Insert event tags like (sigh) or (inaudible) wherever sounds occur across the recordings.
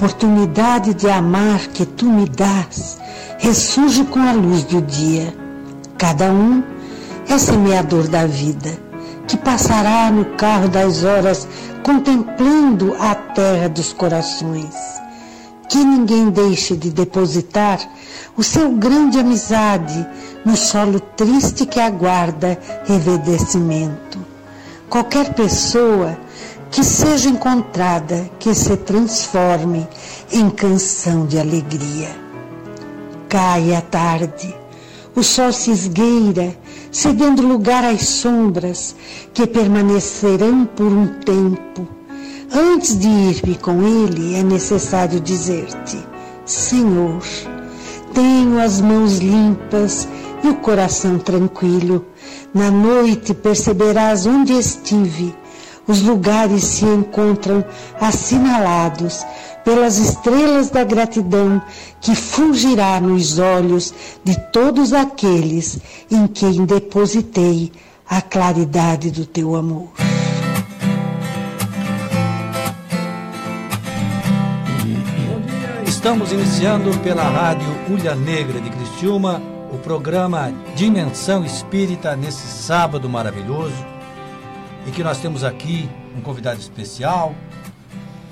Oportunidade de amar que tu me dás ressurge com a luz do dia. Cada um é semeador da vida, que passará no carro das horas contemplando a terra dos corações. Que ninguém deixe de depositar o seu grande amizade no solo triste que aguarda revedecimento. Qualquer pessoa que seja encontrada, que se transforme em canção de alegria. Cai a tarde, o sol se esgueira, cedendo lugar às sombras que permanecerão por um tempo. Antes de ir-me com ele, é necessário dizer-te: Senhor, tenho as mãos limpas e o coração tranquilo. Na noite perceberás onde estive. Os lugares se encontram assinalados pelas estrelas da gratidão que fulgirá nos olhos de todos aqueles em quem depositei a claridade do teu amor. Estamos iniciando pela Rádio Ulha Negra de Criciúma o programa Dimensão Espírita nesse sábado maravilhoso e que nós temos aqui um convidado especial,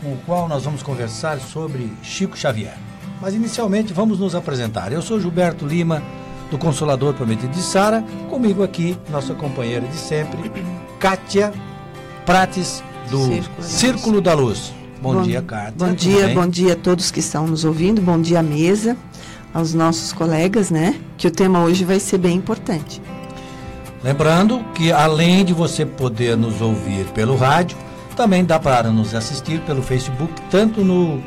com o qual nós vamos conversar sobre Chico Xavier. Mas inicialmente vamos nos apresentar. Eu sou Gilberto Lima, do Consolador Prometido de Sara, comigo aqui, nossa companheira de sempre, Kátia Prates, do Círculo, Círculo da Luz. Bom, bom dia, Kátia. Bom dia, bom dia a todos que estão nos ouvindo, bom dia à mesa, aos nossos colegas, né? Que o tema hoje vai ser bem importante. Lembrando que além de você poder nos ouvir pelo rádio, também dá para nos assistir pelo Facebook, tanto no,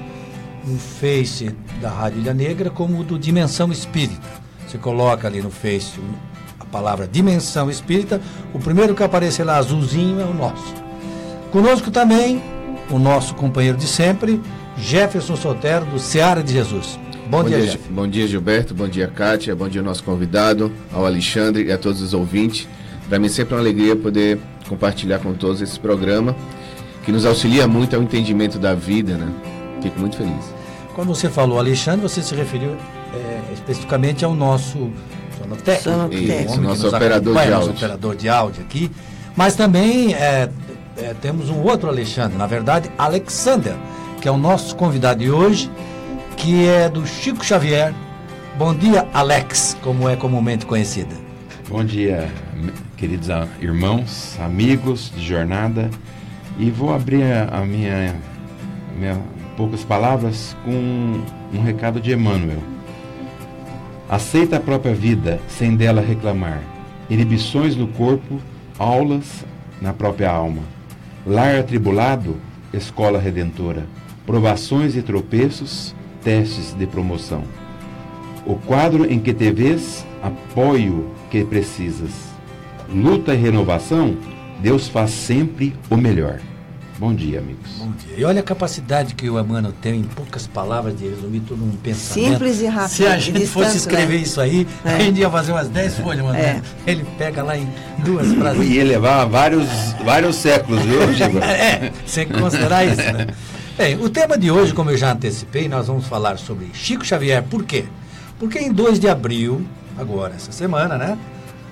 no Face da Rádio Ilha Negra como do Dimensão Espírita. Você coloca ali no Face a palavra Dimensão Espírita, o primeiro que aparecer lá azulzinho é o nosso. Conosco também o nosso companheiro de sempre, Jefferson Sotero, do Seara de Jesus. Bom, bom dia, dia Bom dia, Gilberto. Bom dia, Kátia. Bom dia ao nosso convidado, ao Alexandre e a todos os ouvintes. Para mim sempre é uma alegria poder compartilhar com todos esse programa, que nos auxilia muito ao entendimento da vida, né? Fico muito feliz. Quando você falou Alexandre, você se referiu é, especificamente ao nosso sonotécnico, Isso, nosso operador de áudio. Nosso operador de áudio aqui. Mas também é, é, temos um outro Alexandre, na verdade, Alexander, que é o nosso convidado de hoje que é do Chico Xavier. Bom dia, Alex, como é comumente conhecida. Bom dia, queridos irmãos, amigos de jornada. E vou abrir a minha, minha poucas palavras com um recado de Emmanuel. Aceita a própria vida sem dela reclamar. Inibições no corpo, aulas na própria alma. Lar atribulado, escola redentora. Provações e tropeços, testes de promoção. O quadro em que te vês, apoio que precisas. Luta e renovação, Deus faz sempre o melhor. Bom dia, amigos. Bom dia. E olha a capacidade que o Emmanuel tem em poucas palavras de resumir todo um pensamento. Simples e rápido. Se a gente fosse escrever né? isso aí, é. a gente ia fazer umas 10 folhas, mano. É. Ele pega lá em duas frases. Ia levar vários, vários séculos, viu, Giba? (laughs) é, sem considerar isso, né? (laughs) Bem, o tema de hoje, como eu já antecipei, nós vamos falar sobre Chico Xavier. Por quê? Porque em 2 de abril, agora, essa semana, né?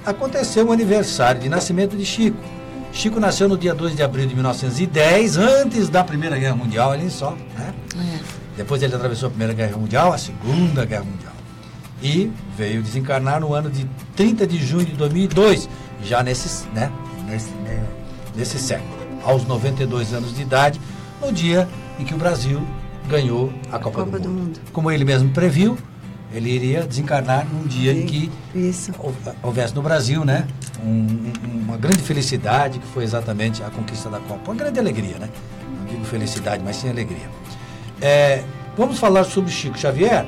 Aconteceu o aniversário de nascimento de Chico. Chico nasceu no dia 2 de abril de 1910, antes da Primeira Guerra Mundial, ali só, né? É. Depois ele atravessou a Primeira Guerra Mundial, a Segunda Guerra Mundial. E veio desencarnar no ano de 30 de junho de 2002, já nesse, né? nesse, né? nesse século, aos 92 anos de idade, no dia em que o Brasil ganhou a Copa, Copa do, mundo. do, mundo. Como ele mesmo previu, Ele iria desencarnar num dia em que Isso. hou- houvesse no Brasil, né? um- uma grande felicidade, que foi exatamente a conquista da Copa. Uma grande alegria, né? Não digo felicidade, mas sim alegria. É, vamos falar sobre Chico Xavier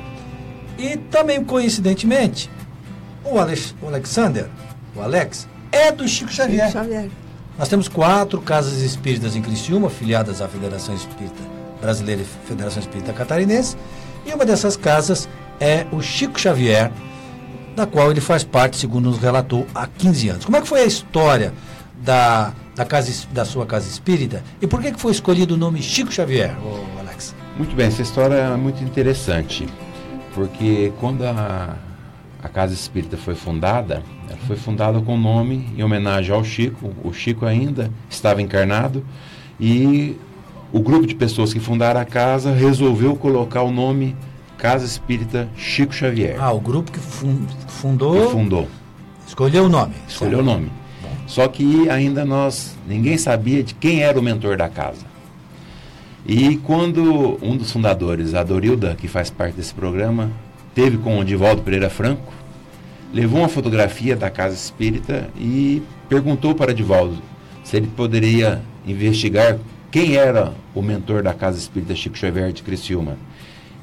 e também, coincidentemente, o, Alex, o Alexander, o Alex, é do Chico Xavier. Chico Xavier. Nós temos quatro casas espíritas em Criciúma, filiadas à Federação Espírita Brasileira e Federação Espírita Catarinense, e uma dessas casas é o Chico Xavier, da qual ele faz parte, segundo nos relatou, há 15 anos. Como é que foi a história da, da, casa, da sua casa espírita e por que, que foi escolhido o nome Chico Xavier, Alex? Muito bem, essa história é muito interessante, porque quando a, a Casa Espírita foi fundada, ela foi fundada com o nome em homenagem ao Chico. O Chico ainda estava encarnado e o grupo de pessoas que fundaram a casa resolveu colocar o nome Casa Espírita Chico Xavier. Ah, o grupo que fun- fundou, que fundou, escolheu o nome. escolheu o nome. Só que ainda nós, ninguém sabia de quem era o mentor da casa. E quando um dos fundadores, a Dorilda, que faz parte desse programa, teve com o Divaldo Pereira Franco, levou uma fotografia da casa espírita e perguntou para Divaldo se ele poderia investigar quem era o mentor da casa espírita Chico Xavier de Criciúma.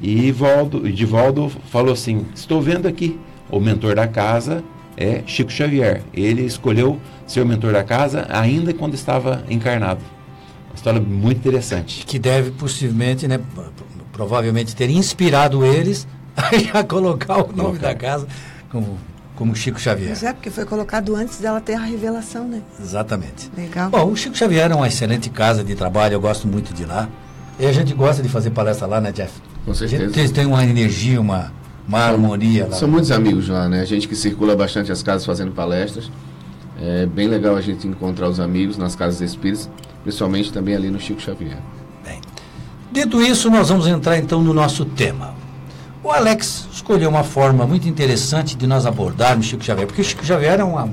E Valdo, Divaldo falou assim: Estou vendo aqui, o mentor da casa é Chico Xavier. Ele escolheu ser o mentor da casa ainda quando estava encarnado. Uma história muito interessante. que deve possivelmente, né, provavelmente ter inspirado eles (laughs) a colocar o nome Colocar. da casa como, como Chico Xavier. Pois é, porque foi colocado antes dela ter a revelação, né? Exatamente. Legal. Bom, o Chico Xavier é uma excelente casa de trabalho, eu gosto muito de lá. E a gente gosta de fazer palestra lá, né, Jeff? Com A gente certeza. tem uma energia, uma, uma harmonia lá. São muitos amigos lá, né? A gente que circula bastante as casas fazendo palestras. É bem legal a gente encontrar os amigos nas casas espíritas, principalmente também ali no Chico Xavier. Bem, dito isso, nós vamos entrar então no nosso tema. O Alex escolheu uma forma muito interessante de nós abordarmos Chico Xavier, porque Chico Xavier é uma,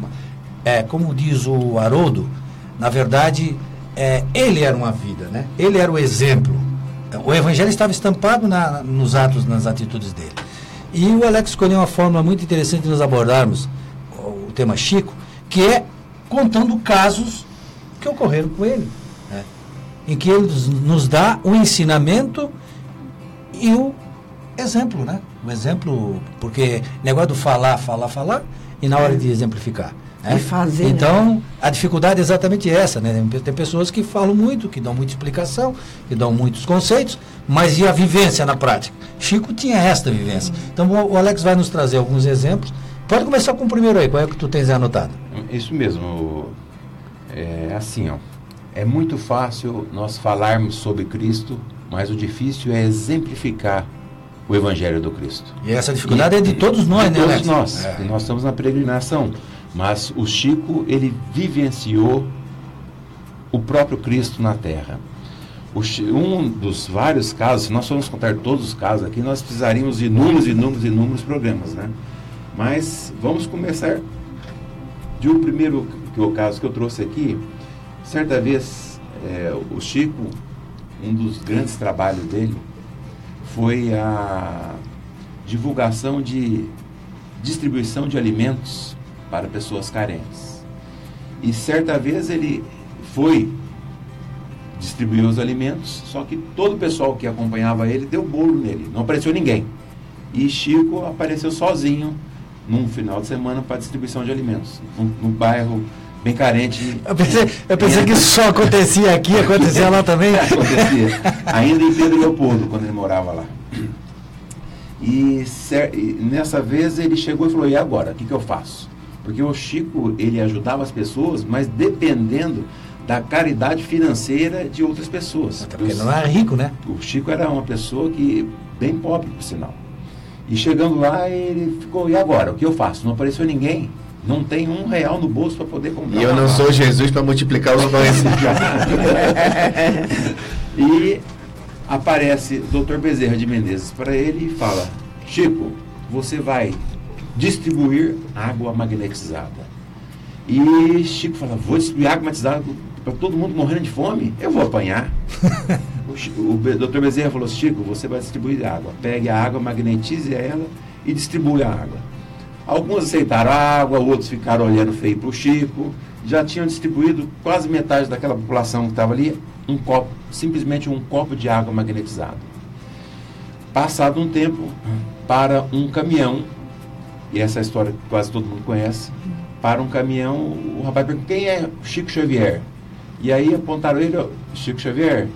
é, como diz o Haroldo, na verdade, é, ele era uma vida, né? Ele era o exemplo. O evangelho estava estampado na- nos atos, nas atitudes dele. E o Alex escolheu uma forma muito interessante de nós abordarmos o tema Chico, que é contando casos que ocorreram com ele. né? Em que ele nos- dá o ensinamento e o exemplo, né? O exemplo, porque negócio do falar, falar, falar, e na hora de exemplificar. né? E fazer, né? Então, a dificuldade é exatamente essa, né? Tem pessoas que falam muito, que dão muita explicação, que dão muitos conceitos, mas e a vivência na prática? Chico tinha esta vivência. Então, o Alex vai nos trazer alguns exemplos. Pode começar com o primeiro aí, qual é o que tu tens anotado? Isso mesmo. É assim, ó. É muito fácil nós falarmos sobre Cristo, mas o difícil é exemplificar o Evangelho do Cristo. E essa dificuldade E- é de todos nós, de né, todos Alex? nós. É. Nós estamos na peregrinação. Mas o Chico, ele vivenciou o próprio Cristo na Terra. O um dos vários casos, se nós formos contar todos os casos aqui, nós precisaríamos de inúmeros, inúmeros, inúmeros programas, né? Mas vamos começar de um primeiro que o caso que eu trouxe aqui. Certa vez, é, o Chico, um dos grandes trabalhos dele foi a divulgação de distribuição de alimentos para pessoas carentes. E certa vez ele foi distribuir os alimentos, só que todo o pessoal que acompanhava ele deu bolo nele, não apareceu ninguém. E Chico apareceu sozinho num final de semana para distribuição de alimentos, num, num bairro bem carente. Eu pensei, eu pensei que isso só acontecia aqui, (laughs) acontecia lá também. Acontecia. Ainda em Pedro Leopoldo, quando ele morava lá. E, e nessa vez ele chegou e falou, e agora, o que, que eu faço? Porque o Chico, ele ajudava as pessoas, mas dependendo da caridade financeira de outras pessoas. Até porque não era rico, né? O Chico era uma pessoa que bem pobre, por sinal. E chegando lá, ele ficou, e agora? O que eu faço? Não apareceu ninguém. Não tem um real no bolso para poder comprar. E eu não sou Jesus para multiplicar os pães. (laughs) E aparece o Dr. Bezerra de Menezes para ele e fala: Chico, você vai distribuir água magnetizada. E Chico fala: Vou distribuir água magnetizada para todo mundo morrendo de fome? Eu vou apanhar. (laughs) o, Chi- o Dr. Bezerra falou: Chico, você vai distribuir água. Pegue a água, magnetize ela e distribui a água. Alguns aceitaram a água, outros ficaram olhando feio para o Chico. Já tinham distribuído quase metade daquela população que estava ali um copo, simplesmente um copo de água magnetizado. Passado um tempo, para um caminhão, e essa história que quase todo mundo conhece, para um caminhão, o rapaz perguntou, quem é Chico Xavier? E aí apontaram ele, Chico Xavier,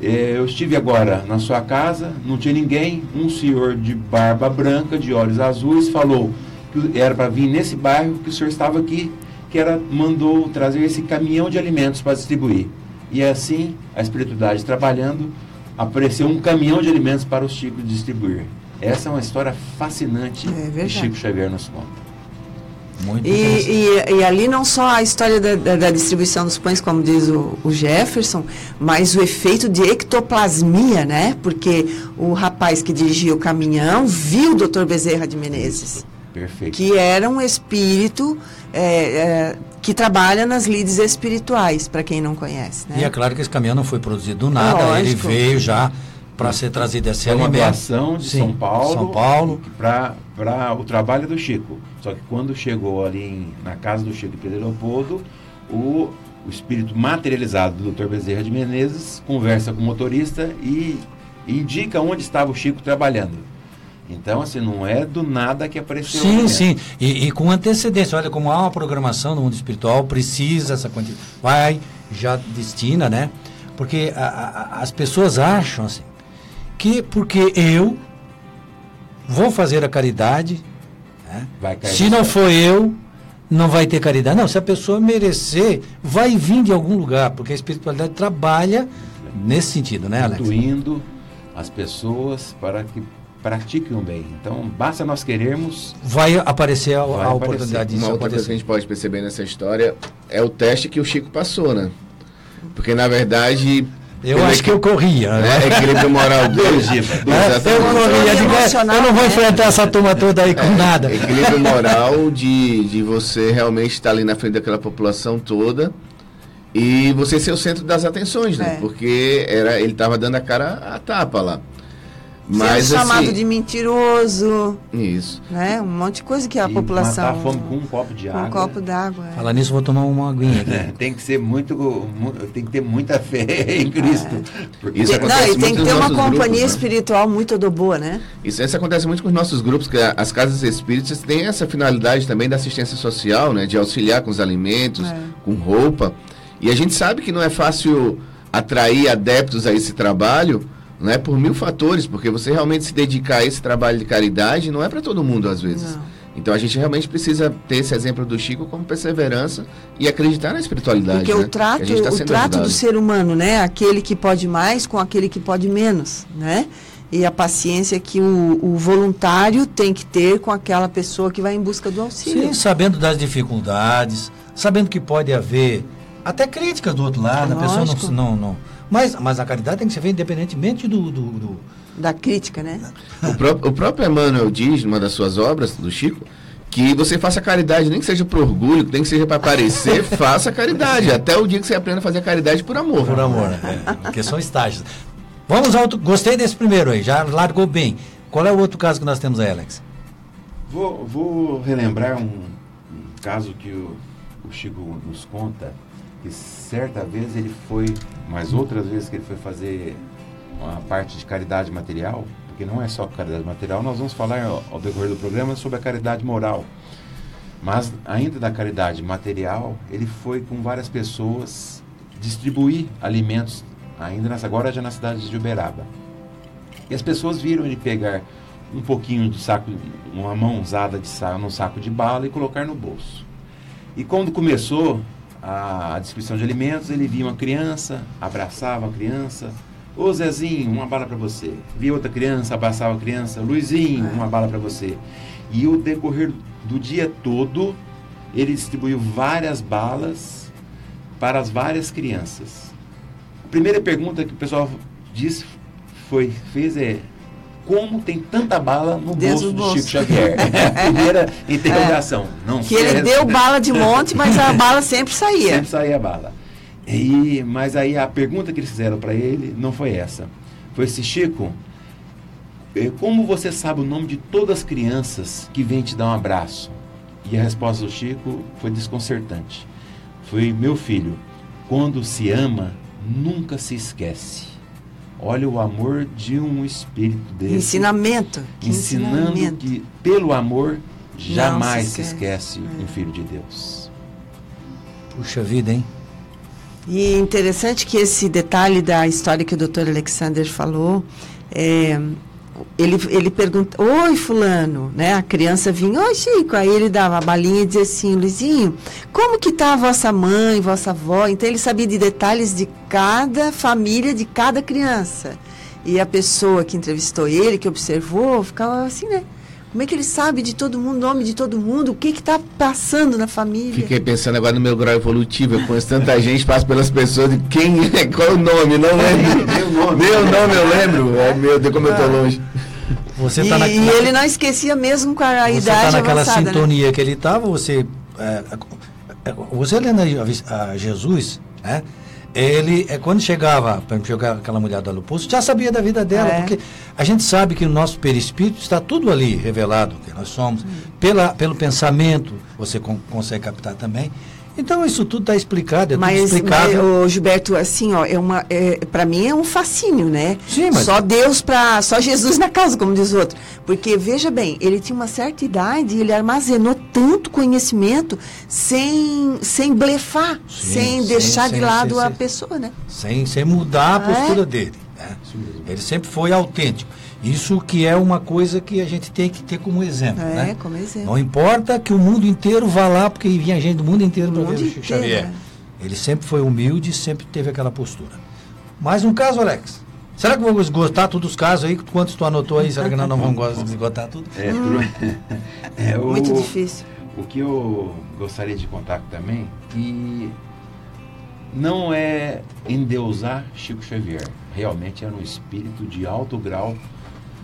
eh, eu estive agora na sua casa, não tinha ninguém, um senhor de barba branca, de olhos azuis, falou que era para vir nesse bairro, que o senhor estava aqui, que era mandou trazer esse caminhão de alimentos para distribuir. E assim, a espiritualidade trabalhando, apareceu um caminhão de alimentos para o Chico distribuir. Essa é uma história fascinante É que Chico Xavier nos conta. Muito E, interessante. e, e ali não só a história da, da- da distribuição dos pães, como diz o, o Jefferson, mas o efeito de ectoplasmia, né? Porque o rapaz que dirigia o caminhão viu o Dr. Bezerra de Menezes, Perfeito. que era um espírito é, é, que trabalha nas lides espirituais, para quem não conhece. Né? E é claro que esse caminhão não foi produzido do nada, ele Lógico. veio já para ser trazido esse É uma doação de Sim, São Paulo, São Paulo. para o trabalho do Chico. Só que quando chegou ali em- na casa do Chico Pedro Leopoldo, o, o espírito materializado do Dr. Bezerra de Menezes conversa com o motorista e indica onde estava o Chico trabalhando. Então, assim, não é do nada que apareceu. Sim, alimento. sim. E, e com antecedência. Olha, como há uma programação no mundo espiritual, precisa essa quantidade. Vai, já destina, né? Porque a- a- as pessoas acham assim, que porque eu vou fazer a caridade, né? Se não for eu, não vai ter caridade. Não, se a pessoa merecer, vai vir de algum lugar, porque a espiritualidade trabalha nesse sentido, né, Alex? Intuindo as pessoas para que pratiquem o bem. Então, basta nós querermos Vai aparecer a, Vai a aparecer. oportunidade disso Uma outra coisa que a acontecer. gente pode perceber nessa história é o teste que o Chico passou, né? Porque na verdade. Eu acho que eu corria, né? né, equilíbrio moral (laughs) dele. É, eu Exatamente. corria, digo, é, emocional, eu não vou né? enfrentar essa turma toda aí com nada. Equilíbrio (laughs) moral de, de você realmente estar ali na frente daquela população toda e você ser o centro das atenções, né? É. Porque era, ele estava dando a cara a tapa lá. Mas Sendo chamado assim, de mentiroso, Isso. né? Um monte de coisa que a e população. matar a fome com um copo de com água. um copo d'água. é. Falar nisso, vou tomar uma aguinha aqui. É, tem que ser muito, mu- tem que ter muita fé (laughs) em Cristo. Porque Isso Tem- acontece não, e tem muito que ter uma nossos companhia grupos, né? espiritual muito do boa, né? Isso, isso acontece muito com os nossos grupos, que a- as casas espíritas têm essa finalidade também da assistência social, né? De auxiliar com os alimentos, É. com roupa. E a gente sabe que não é fácil atrair adeptos a esse trabalho, né? Por mil fatores, porque você realmente se dedicar a esse trabalho de caridade não é para todo mundo às vezes. Não. Então a gente realmente precisa ter esse exemplo do Chico como perseverança e acreditar na espiritualidade. Porque né? o trato, Que a gente tá o trato ajudado. do ser humano, né? Aquele que pode mais com aquele que pode menos, né? E a paciência que o, o voluntário tem que ter com aquela pessoa que vai em busca do auxílio. Sim, sabendo das dificuldades, sabendo que pode haver até críticas do outro lado, a pessoa Lógico. não, não, não. Mas, mas a caridade tem que ser feita independentemente do, do, do- Da crítica, né? O, pró- o próprio Emmanuel diz, numa das suas obras, do Chico, que você faça caridade, nem que seja por orgulho, nem que seja para aparecer, (laughs) faça caridade. Até o dia que você aprenda a fazer caridade por amor. por amor, né? É, porque são estágios. Vamos ao outro. Gostei desse primeiro aí, já largou bem. Qual é o outro caso que nós temos aí, Alex? Vou, vou relembrar um, um caso que o, o Chico nos conta, que certa vez ele foi, mas outras vezes que ele foi fazer uma parte de caridade material, porque não é só caridade material, nós vamos falar ao, decorrer do programa sobre a caridade moral. Mas ainda da caridade material, ele foi com várias pessoas distribuir alimentos, ainda agora já na cidade de Uberaba. E as pessoas viram ele pegar um pouquinho de saco, uma mãozada de saco, num saco de bala e colocar no bolso. E quando começou a, a distribuição de alimentos, ele via uma criança, abraçava a criança. Ô Zezinho, uma bala para você. Via outra criança, abraçava a criança. Luizinho, uma bala para você. E o decorrer do dia todo, ele distribuiu várias balas para as várias crianças. A primeira pergunta que o pessoal disse foi, fez é como tem tanta bala no Dentro bolso do bolso. Chico Xavier? (laughs) Primeira interrogação. Não Que ele deu bala de monte, mas a bala sempre saía. Sempre saía a bala. E, mas aí a pergunta que eles fizeram para ele não foi essa. Foi se Chico, eh, como você sabe o nome de todas as crianças que vêm te dar um abraço? E a resposta do Chico foi desconcertante. Foi, meu filho, quando se ama, nunca se esquece. Olha o amor de um espírito desse. Ensinamento. que ensinando ensinamento. que pelo amor jamais se se esquece. esquece um filho de Deus. Puxa vida, hein? E interessante que esse detalhe da história que o Dr. Alexander falou, é, ele, ele pergunta, oi fulano, né? A criança vinha, oi Chico, aí ele dava a balinha e dizia assim, Luizinho, como que está a vossa mãe, vossa avó? Então ele sabia de detalhes de cada família, de cada criança. E a pessoa que entrevistou ele, que observou, ficava assim, né? Como é que ele sabe de todo mundo, nome de todo mundo, o que está passando na família? Fiquei pensando agora no meu grau evolutivo. Eu conheço tanta gente, passo pelas pessoas de quem é, (laughs) qual é o nome, não lembro. Meu nome. Meu nome eu lembro. Ai, meu Deus, como eu tô longe. Você e, tá na, e ele não esquecia mesmo com a você idade tá naquela avançada, né? sintonia que ele estava, você. é, é, você lendo a, a Jesus, né? Ele, é, quando chegava, para chegar aquela mulher da Luposo, já sabia da vida dela, É. porque a gente sabe que no nosso perispírito está tudo ali revelado, que nós somos, pela, pelo pensamento, você con- consegue captar também. Então isso tudo está explicado, é tudo Mas, mas ô, Gilberto, assim, ó, é uma, é, para mim é um fascínio, né? Sim, mas- Só Deus para, só Jesus (laughs) na casa, como diz o outro. Porque veja bem, ele tinha uma certa idade e ele armazenou tanto conhecimento sem, sem blefar, Sim, sem deixar de lado a pessoa, né? sem, sem mudar a Ah, postura é? dele. né? Ele sempre foi autêntico. Isso que é uma coisa que a gente tem que ter como exemplo. É, né? como exemplo. Não importa que o mundo inteiro vá lá, porque vinha gente do mundo inteiro para ver o Chico Xavier. né? Ele sempre foi humilde e sempre teve aquela postura. Mais um caso, Alex. Será que vamos esgotar todos os casos aí? Quantos tu anotou aí? Será que nós não vamos (laughs) esgotar tudo? É, tudo- (laughs) é, o- Muito difícil. O que eu gostaria de contar também, que não é endeusar Chico Xavier. Realmente era um espírito de alto grau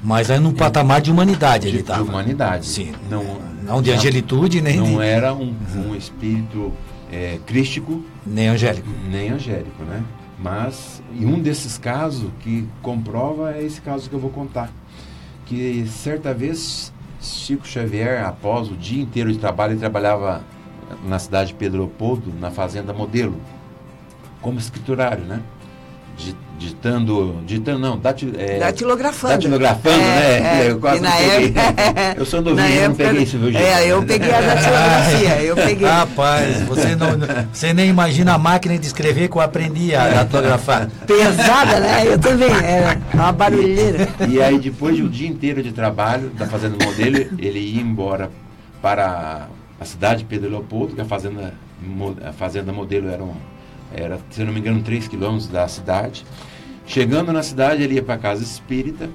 Mas aí num patamar de humanidade de, ele de estava. humanidade. Sim. Não, Não de angelitude, nem, não de, era um, um espírito é, crístico nem angélico. nem angélico, né? Mas em um desses casos que comprova é esse caso que eu vou contar. Que certa vez Chico Xavier, após o dia inteiro de trabalho, ele trabalhava na cidade de Pedro Leopoldo, na fazenda Modelo, como escriturário, né? Di- Ditando, ditando não, dati, é, Datilografando. datilografando, É, né? é. Eu quase E não peguei. época- Eu sou novinho, (laughs) eu não época- peguei isso, viu, gente? É, eu peguei a datilografia, eu peguei. Rapaz, você, não, você nem imagina a máquina de escrever que eu aprendi a datilografar. Pesada, né? Eu também, era uma barulheira. E aí, depois de um dia inteiro de trabalho da Fazenda Modelo, ele ia embora para a cidade de Pedro Leopoldo, que a Fazenda, a fazenda Modelo era, um, era, se não me engano, 3 quilômetros da cidade. Chegando na cidade, ele ia para a casa espírita,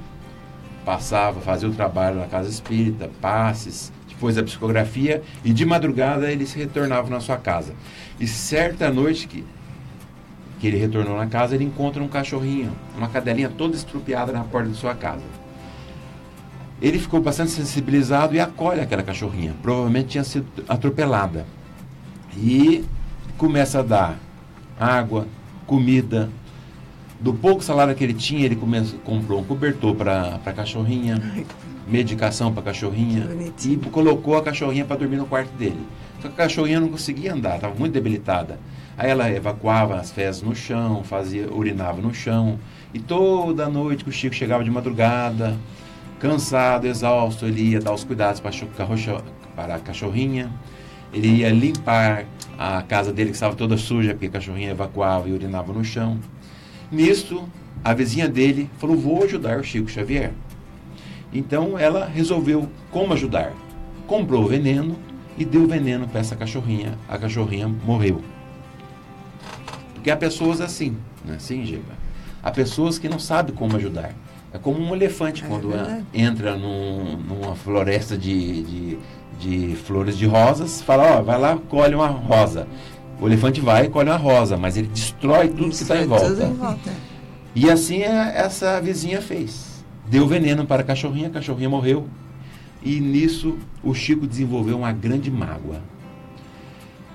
passava, fazia o trabalho na casa espírita, passes, depois a psicografia, e de madrugada ele se retornava na sua casa. E certa noite que que ele retornou na casa, ele encontra um cachorrinho, uma cadelinha toda estrupiada na porta de sua casa. Ele ficou bastante sensibilizado e acolhe aquela cachorrinha. Provavelmente tinha sido atropelada. E começa a dar água, comida. Do pouco salário que ele tinha, ele comprou um cobertor para a cachorrinha, medicação para a cachorrinha e colocou a cachorrinha para dormir no quarto dele. Só que a cachorrinha não conseguia andar, estava muito debilitada. Aí ela evacuava as fezes no chão, fazia, urinava no chão. E toda noite que o Chico chegava de madrugada, cansado, exausto, ele ia dar os cuidados para a cachorrinha. Ele ia limpar a casa dele que estava toda suja, porque a cachorrinha evacuava e urinava no chão. Nisso, a vizinha dele falou: Vou ajudar o Chico Xavier. Então ela resolveu como ajudar. Comprou o veneno e deu veneno para essa cachorrinha. A cachorrinha morreu. Porque há pessoas assim, não é assim, Giba? Há pessoas que não sabem como ajudar. É como um elefante É quando verdade. entra num- numa floresta de, de, de flores de rosas, fala, ó, vai lá, colhe uma rosa. O elefante vai e colhe uma rosa, mas ele destrói tudo que está em volta. em volta. E assim é- essa vizinha fez. Deu veneno para a cachorrinha, a cachorrinha morreu. E nisso o Chico desenvolveu uma grande mágoa.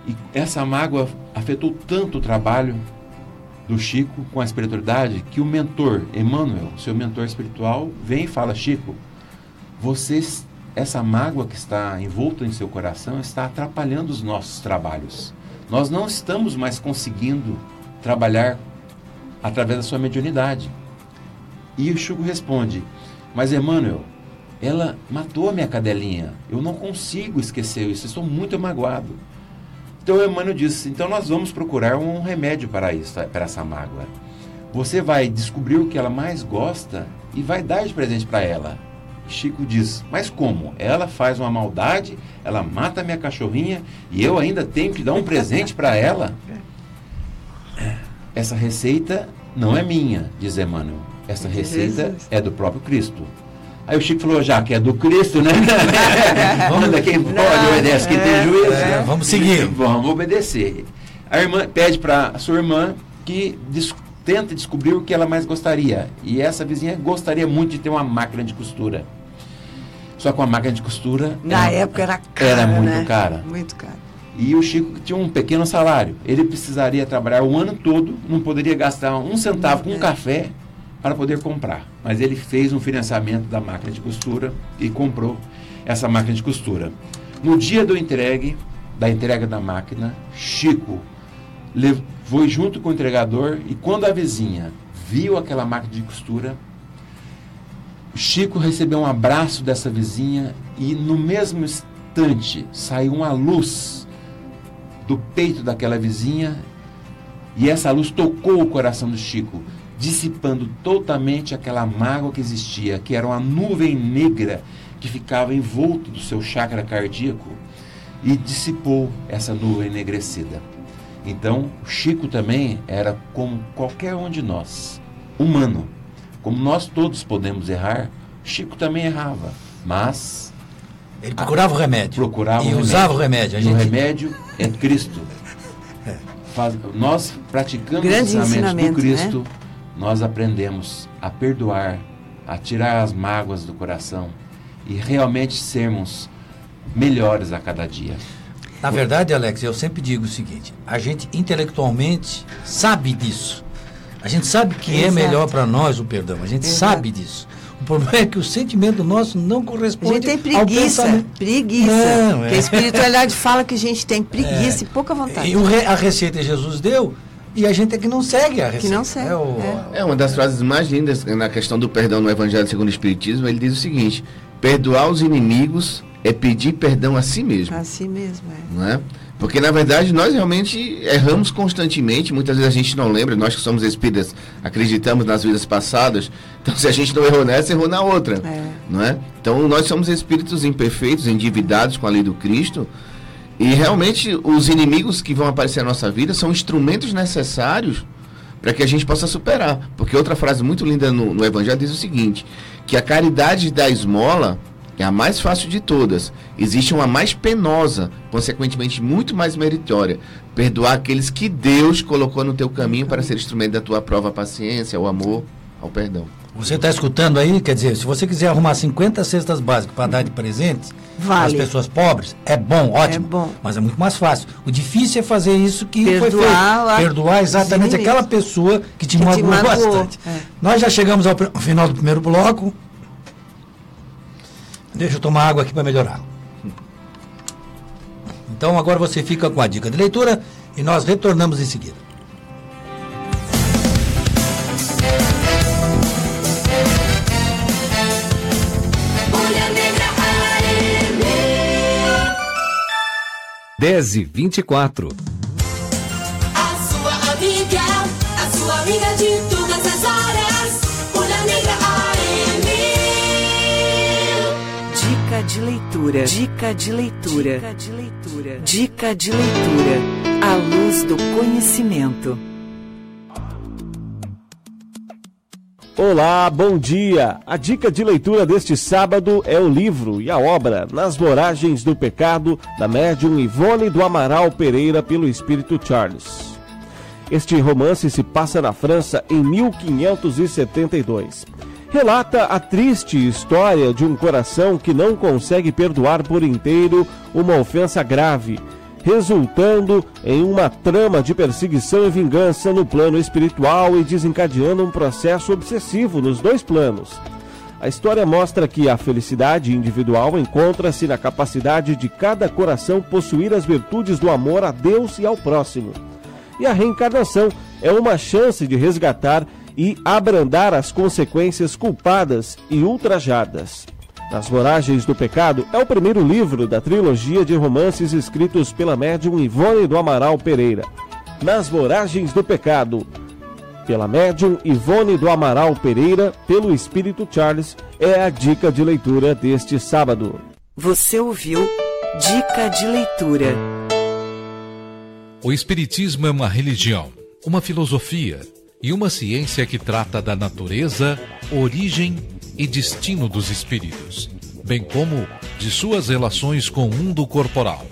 E essa mágoa afetou tanto o trabalho do Chico com a espiritualidade que o mentor, Emmanuel, seu mentor espiritual, vem e fala: Chico, você, essa mágoa que está envolta em seu coração está atrapalhando os nossos trabalhos. Nós não estamos mais conseguindo trabalhar através da sua mediunidade. E o Chico responde: Mas Emmanuel, ela matou a minha cadelinha. Eu não consigo esquecer isso. Estou muito magoado. Então Emmanuel disse: Então nós vamos procurar um remédio para isso, para essa mágoa. Você vai descobrir o que ela mais gosta e vai dar de presente para ela. Chico diz: Mas como? Ela faz uma maldade, ela mata minha cachorrinha e eu ainda tenho que dar um presente para ela? Essa receita não é minha, diz Emmanuel. Essa receita é do próprio Cristo. Aí o Chico falou, já que é do Cristo, né? (laughs) Manda quem pode, obedece quem tem juízo. É, vamos seguir. (laughs) Vamos obedecer. A irmã pede para a sua irmã que des tenta descobrir o que ela mais gostaria. E essa vizinha gostaria muito de ter uma máquina de costura. Só que uma máquina de costura. Na era, época era cara. Era muito né? cara. Muito cara. E o Chico tinha um pequeno salário. Ele precisaria trabalhar o ano todo, não poderia gastar um centavo com um café para poder comprar. Mas ele fez um financiamento da máquina de costura e comprou essa máquina de costura. No dia do entregue, da entrega da máquina, Chico foi junto com o entregador e quando a vizinha viu aquela máquina de costura, Chico recebeu um abraço dessa vizinha e no mesmo instante saiu uma luz do peito daquela vizinha e essa luz tocou o coração do Chico dissipando totalmente aquela mágoa que existia, que era uma nuvem negra que ficava envolto do seu chakra cardíaco e dissipou essa nuvem enegrecida. Então, Chico também era como qualquer um de nós, humano. Como nós todos podemos errar, Chico também errava, mas ele procurava o remédio. Procurava e o usava o remédio. A gente... O remédio é Cristo. É. Faz, nós praticando Grande os ensinamentos do né? Cristo, né? nós aprendemos a perdoar, a tirar as mágoas do coração e realmente sermos melhores a cada dia. Na verdade, Alex, eu sempre digo o seguinte: a gente intelectualmente sabe disso. A gente sabe que Exato. é melhor para nós o perdão. A gente Exato. sabe disso. O problema é que o sentimento nosso não corresponde a gente tem preguiça, preguiça. Não, é. a espiritualidade (laughs) fala que a gente tem preguiça é. e pouca vontade. E a receita que Jesus deu e a gente é que não segue a receita. Que não segue. É, o... é. uma das frases mais lindas na questão do perdão no Evangelho segundo o Espiritismo. Ele diz o seguinte: perdoar os inimigos é pedir perdão a si mesmo. A si mesmo, é. Não é? Porque na verdade nós realmente erramos constantemente, muitas vezes a gente não lembra, nós que somos espíritas acreditamos nas vidas passadas, então se a gente não errou nessa, errou na outra, é. não é? Então nós somos espíritos imperfeitos, endividados com a lei do Cristo, e realmente os inimigos que vão aparecer na nossa vida são instrumentos necessários para que a gente possa superar. Porque outra frase muito linda no, no Evangelho diz o seguinte: que a caridade da esmola é a mais fácil de todas. Existe uma mais penosa, consequentemente muito mais meritória. Perdoar aqueles que Deus colocou no teu caminho para ser instrumento da tua prova, a paciência, o amor, ao perdão. Você está escutando aí? Quer dizer, se você quiser arrumar 50 cestas básicas para dar de presente vale. às pessoas pobres, é bom, ótimo. É bom. Mas é muito mais fácil. O difícil é fazer isso que Perdoar foi feito. Perdoar exatamente aquela pessoa que te que magoou te bastante. É. Nós já chegamos ao final do primeiro bloco. Deixa eu tomar água aqui para melhorar. Então agora você fica com a dica de leitura e nós retornamos em seguida. Dez e vinte e quatro. A sua amiga, a sua amiga de todas de leitura. Dica de leitura. Dica de leitura. Dica de leitura. A luz do conhecimento. Olá, bom dia! A dica de leitura deste sábado é o livro e a obra Nas Voragens do Pecado, da médium Ivone do Amaral Pereira, pelo Espírito Charles. Este romance se passa na França em 1572. Relata a triste história de um coração que não consegue perdoar por inteiro uma ofensa grave resultando em uma trama de perseguição e vingança no plano espiritual e desencadeando um processo obsessivo nos dois planos. A história mostra que a felicidade individual encontra-se na capacidade de cada coração possuir as virtudes do amor a Deus e ao próximo. E a reencarnação é uma chance de resgatar e abrandar as consequências culpadas e ultrajadas. Nas Voragens do Pecado é o primeiro livro da trilogia de romances escritos pela médium Ivone do Amaral Pereira. Nas Voragens do Pecado, pela médium Ivone do Amaral Pereira, pelo Espírito Charles, é a dica de leitura deste sábado. Você ouviu Dica de Leitura. O Espiritismo é uma religião, uma filosofia e uma ciência que trata da natureza, origem e destino dos espíritos, bem como de suas relações com o mundo corporal.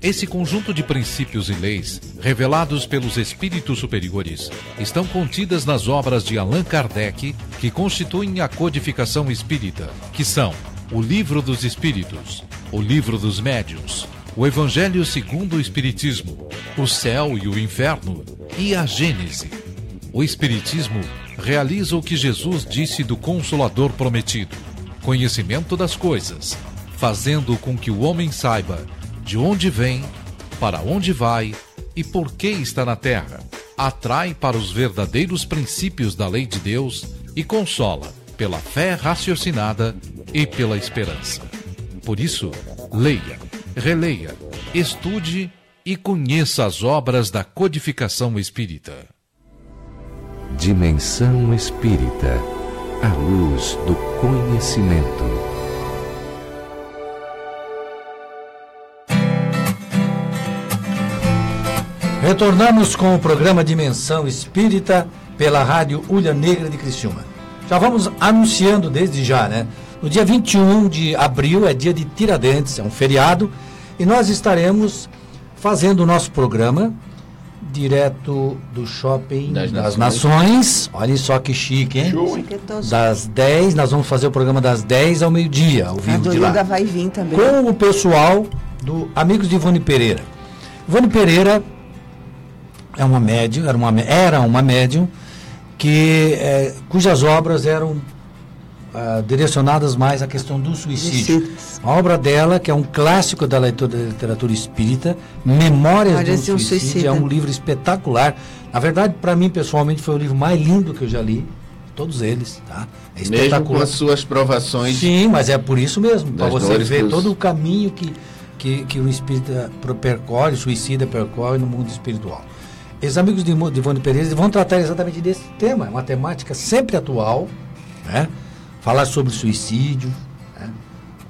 Esse conjunto de princípios e leis, revelados pelos espíritos superiores, estão contidas nas obras de Allan Kardec, que constituem a codificação espírita, que são o Livro dos Espíritos, o Livro dos Médiuns, o Evangelho segundo o Espiritismo, o Céu e o Inferno e a Gênese. O Espiritismo realiza o que Jesus disse do Consolador prometido: conhecimento das coisas, fazendo com que o homem saiba de onde vem, para onde vai e por que está na terra. Atrai para os verdadeiros princípios da lei de Deus e consola pela fé raciocinada e pela esperança. Por isso, leia, releia, estude e conheça as obras da codificação espírita. Dimensão Espírita A luz do conhecimento. Retornamos com o programa Dimensão Espírita pela Rádio Ulha Negra de Criciúma. Já vamos anunciando desde já, né? No dia 21 de abril é dia de Tiradentes, é um feriado, e nós estaremos fazendo o nosso programa direto do shopping Das das, Nações. Nações. Olha só que chique, hein? Das 10, nós vamos fazer o programa das 10 ao meio-dia, ao A vivo do de lá vai vir também. com o pessoal do Amigos de Ivone Pereira. Ivone Pereira é uma médium, era uma, era uma médium que, eh, cujas obras eram ah, direcionadas mais à questão do suicídio. Suicidas. A obra dela, que é um clássico da leitura, da literatura espírita, Memórias de um, Memórias de um suicídio, Suicida. é um livro espetacular. Na verdade, para mim, pessoalmente, foi o livro mais lindo que eu já li. Todos eles, tá? É Mesmo com espetacular. as suas provações. Sim, mas é por isso mesmo, para você ver dos- todo o caminho que, que, que o espírita percorre, o suicida percorre no mundo espiritual. Esses amigos de, Ivone Pereira vão tratar exatamente desse tema, é uma temática sempre atual, né? Falar sobre suicídio, né?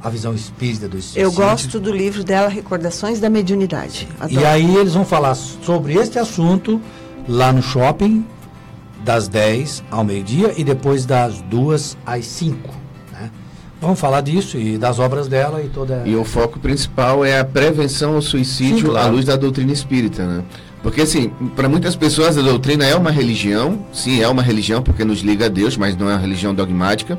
a visão espírita do suicídio. Eu gosto do livro dela, Recordações da Mediunidade. E aí eles vão falar sobre este assunto lá no shopping, das 10 ao meio-dia e depois das 2 às 5. Né? Vamos falar disso e das obras dela e toda. E o foco principal é a prevenção ao suicídio Sim, claro. à luz da doutrina espírita, né? Porque assim, para muitas pessoas a doutrina é uma religião, sim, é uma religião porque nos liga a Deus, mas não é uma religião dogmática.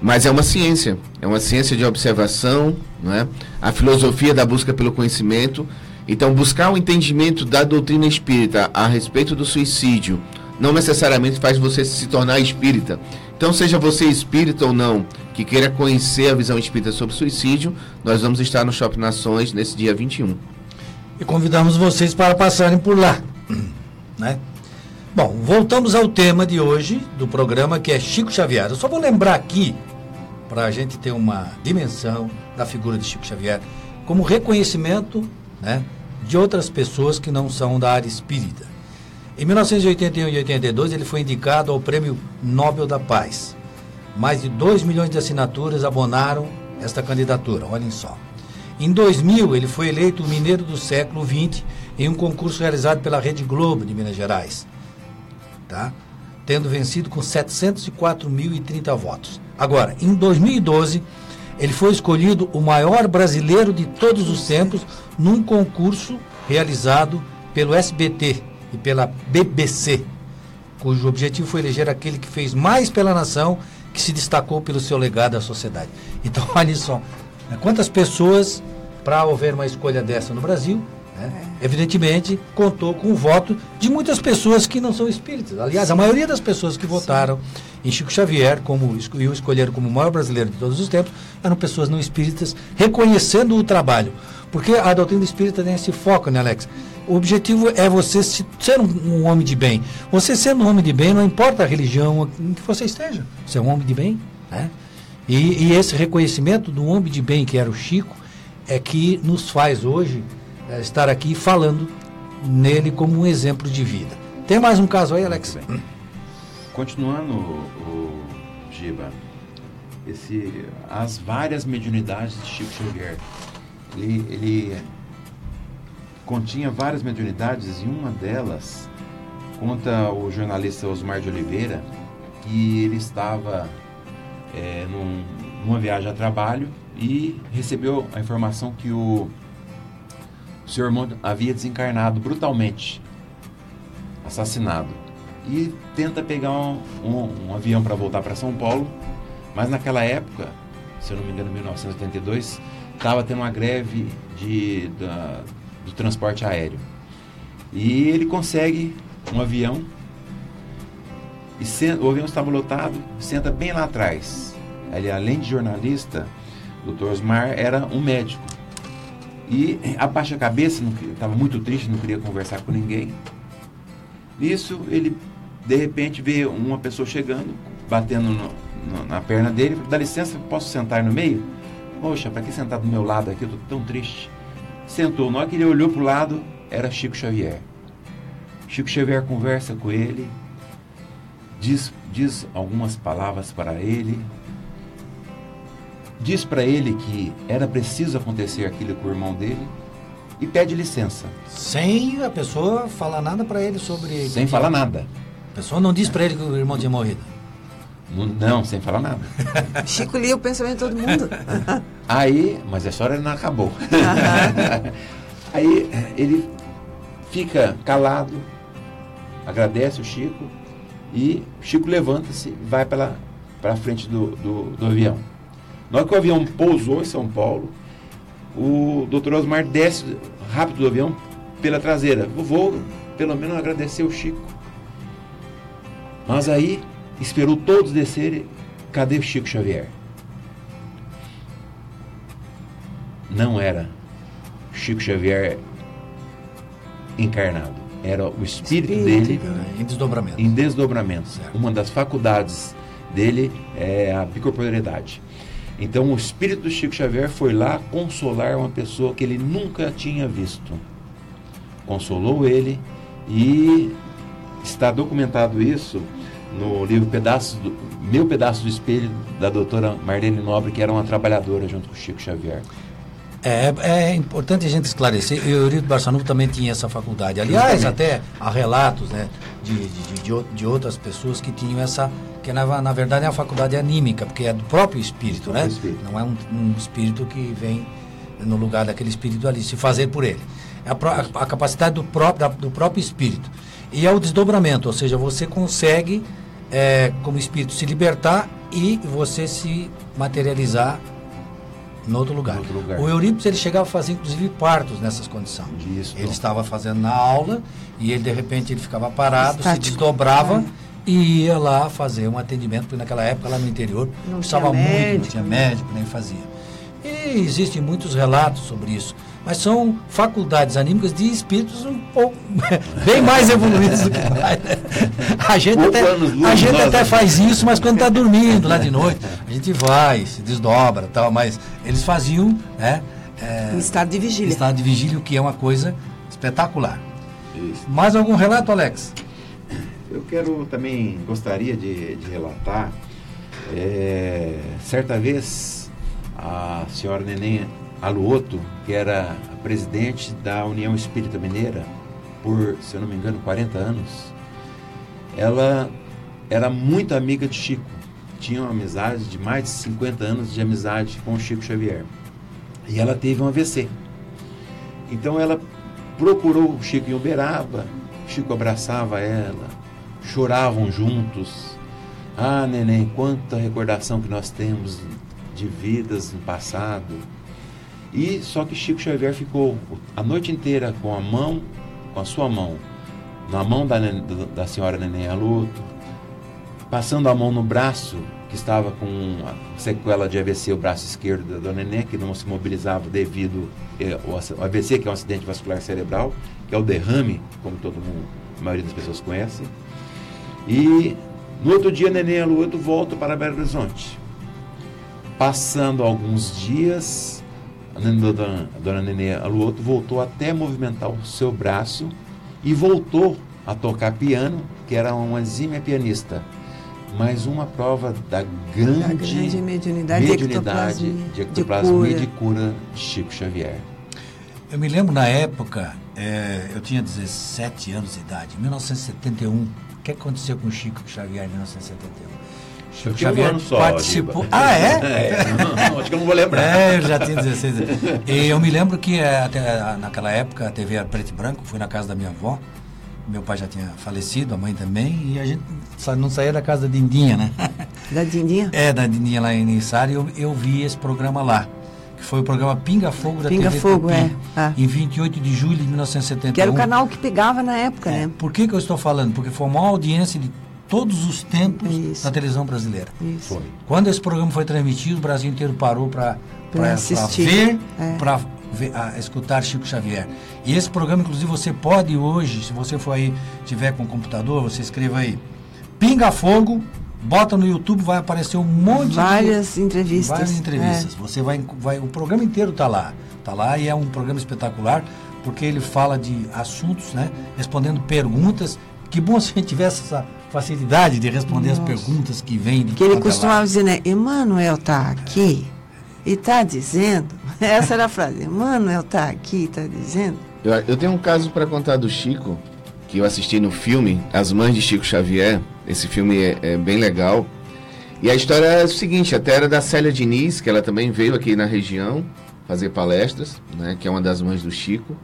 Mas é uma ciência, é uma ciência de observação, não é? A filosofia da busca pelo conhecimento. Então, buscar o entendimento da doutrina espírita a respeito do suicídio não necessariamente faz você se tornar espírita. Então, seja você espírita ou não, que queira conhecer a visão espírita sobre suicídio, nós vamos estar no Shopping Nações nesse dia 21. E convidamos vocês para passarem por lá. Né? Bom, voltamos ao tema de hoje do programa que é Chico Xavier. Eu só vou lembrar aqui, para a gente ter uma dimensão da figura de Chico Xavier, como reconhecimento né, de outras pessoas que não são da área espírita. Em 1981 e 82, ele foi indicado ao Prêmio Nobel da Paz. Mais de 2 milhões de assinaturas abonaram esta candidatura, olhem só. Em 2000, ele foi eleito o Mineiro do Século XX em um concurso realizado pela Rede Globo de Minas Gerais, tá? tendo vencido com 704.030 votos. Agora, em 2012, ele foi escolhido o maior brasileiro de todos os tempos num concurso realizado pelo SBT e pela BBC, cujo objetivo foi eleger aquele que fez mais pela nação, que se destacou pelo seu legado à sociedade. Então, (laughs) olha só, quantas pessoas, para haver uma escolha dessa no Brasil, né? Evidentemente, contou com o voto de muitas pessoas que não são espíritas. Aliás, a maioria das pessoas que votaram em Chico Xavier, como e o escolheram como o maior brasileiro de todos os tempos, eram pessoas não espíritas, reconhecendo o trabalho. Porque a doutrina espírita tem esse foco, né, Alex? O objetivo é você se- ser um, homem de bem. Você sendo um homem de bem, não importa a religião em que você esteja. Você é um homem de bem, né? E, e esse reconhecimento do homem de bem que era o Chico é que nos faz hoje estar aqui falando nele como um exemplo de vida. Tem mais um caso aí, Alex? Continuando, o, Giba, esse, as várias mediunidades de Chico Xavier. Ele, ele continha várias mediunidades e uma delas conta o jornalista Osmar de Oliveira que ele estava é, num- numa viagem a trabalho e recebeu a informação que o, o seu irmão havia desencarnado brutalmente, assassinado. E tenta pegar um, um- um avião para voltar para São Paulo, mas naquela época, se eu não me engano, 1982, estava tendo uma greve de, da- do transporte aéreo. E ele consegue um avião e o avião estava lotado, senta bem lá atrás. Ele, além de jornalista, o Dr. Osmar era um médico. E abaixa a cabeça, estava muito triste, não queria conversar com ninguém. Nisso, ele de repente vê uma pessoa chegando, batendo no- no- na perna dele, dá licença, posso sentar no meio? Poxa, para que sentar do meu lado aqui? Eu tô tão triste. Sentou, na hora que ele olhou pro lado, era Chico Xavier. Chico Xavier conversa com ele, diz, diz algumas palavras para ele, diz para ele que era preciso acontecer aquilo com o irmão dele e pede licença, Sem a pessoa falar nada para ele sobre. sem falar nada. A pessoa não diz para ele que o irmão tinha morrido. Não, não, sem falar nada. (laughs) Chico lia o pensamento de todo mundo. (laughs) Aí, mas a história não acabou. (laughs) Aí ele fica calado, agradece o Chico e o Chico levanta-se e vai para a frente do, do, do avião. Na hora que o avião pousou em São Paulo, o doutor Osmar desce rápido do avião pela traseira. Vou pelo menos agradecer o Chico. Mas aí esperou todos descerem. Cadê o Chico Xavier? Não era Chico Xavier encarnado. Era o espírito, Espírito. dele Em desdobramento. em desdobramento. Certo. Uma das faculdades dele é a bicorporeidade. Então o espírito do Chico Xavier foi lá consolar uma pessoa que ele nunca tinha visto. Consolou ele e está documentado isso no livro Pedaços do, Meu Pedaço do Espelho, da doutora Marlene Nobre, que era uma trabalhadora junto com o Chico Xavier. É, é importante a gente esclarecer, e o Eurico Barçanuvo também tinha essa faculdade. Aliás, até há relatos né, de, de, de- de, ou- de outras pessoas que tinham essa, que na, na verdade é a faculdade anímica, porque é do próprio espírito, Do né? espírito. Não é um, um espírito que vem no lugar daquele espírito ali, se fazer por ele. É a, a- a capacidade do próprio, do próprio espírito. E é o desdobramento, ou seja, você consegue, é, como espírito, se libertar e você se materializar em outro lugar. Em outro lugar. O Eurípides ele chegava a fazer inclusive partos nessas condições. Isso. Ele estava fazendo na aula e ele de repente ele ficava parado, Estático. se desdobrava É. e ia lá fazer um atendimento, porque naquela época lá no interior Não precisava tinha muito, não médico, tinha né? médico, nem fazia. E existem muitos relatos sobre isso, mas são faculdades anímicas de espíritos um pouco (laughs) bem mais evoluídos do que nós. né? A gente até, a gente até faz isso, mas quando está dormindo lá de noite, a gente vai, se desdobra tal, mas eles faziam, né? é, Em estado de vigília. estado de vigília, o que é uma coisa espetacular. Isso. Mais algum relato, Alex? Eu quero também, gostaria de, de relatar, é, certa vez, a senhora Neném Aluoto, que era a presidente da União Espírita Mineira, por, se eu não me engano, 40 anos, ela era muito amiga de Chico. Tinha uma amizade de mais de 50 anos de amizade com Chico Xavier. E ela teve um AVC. Então ela procurou o Chico em Uberaba, Chico abraçava ela, choravam juntos. Ah, neném, quanta recordação que nós temos de vidas no passado. E só que Chico Xavier ficou a noite inteira com a mão, com a sua mão, na mão da, da- senhora Neném Aluto, passando a mão no braço, que estava com sequela de AVC, o braço esquerdo da dona Neném, que não se mobilizava devido eh, ao ao AVC, que é um acidente vascular cerebral, que é o derrame, como todo mundo, a maioria das pessoas conhece. E no outro dia, Neném Aluto volta para Belo Horizonte. Passando alguns dias, a dona, dona- a dona Nenê Aluoto voltou até movimentar o seu braço e voltou a tocar piano, que era uma exímia pianista. Mais uma prova da grande, Da grande mediunidade de mediunidade de ectoplasmia cura. de cura de Chico Xavier. Eu me lembro na época, é, eu tinha 17 anos de idade, em 1971. O que aconteceu com Chico Xavier em 1971? Chico tinha um só, participou. Giba. Ah, é? (laughs) É, não, acho que eu não vou lembrar. É, eu já tinha 16 anos. E eu me lembro que é, até, naquela época a TV era preto e branco, fui na casa da minha avó. Meu pai já tinha falecido, a mãe também, e a gente não saía da casa da Dindinha, né? (laughs) Da Dindinha? É, da Dindinha lá em Içara, e eu, eu vi esse programa lá. Que foi o programa Pinga Fogo da Pinga TV Fogo, Tupi, é. Ah. Em 28 de julho de 1971. Que era o canal que pegava na época, né? Por que, que eu estou falando? Porque foi a maior audiência de todos os tempos da televisão brasileira. Isso. Foi. Quando esse programa foi transmitido, o Brasil inteiro parou para ver, É. para escutar Chico Xavier. E esse programa, inclusive, você pode hoje, se você for aí, tiver com computador, você escreva aí, Pinga Fogo, bota no YouTube, vai aparecer um monte Várias de... entrevistas. É. Várias entrevistas. Você vai, vai, o programa inteiro está lá. Está lá e é um programa espetacular, porque ele fala de assuntos, né? Respondendo perguntas. Que bom se a gente tivesse essa facilidade de responder as Nossa. perguntas que vêm de Que ele costumava lado. dizer, né? Emmanuel tá aqui e tá dizendo. (laughs) Essa era a frase. Emmanuel tá aqui e tá dizendo. Eu, eu tenho um caso para contar do Chico, que eu assisti no filme As Mães de Chico Xavier. Esse filme é, é bem legal. E a história é o seguinte, até era da Célia Diniz, que ela também veio aqui na região fazer palestras, né, que é uma das mães do Chico,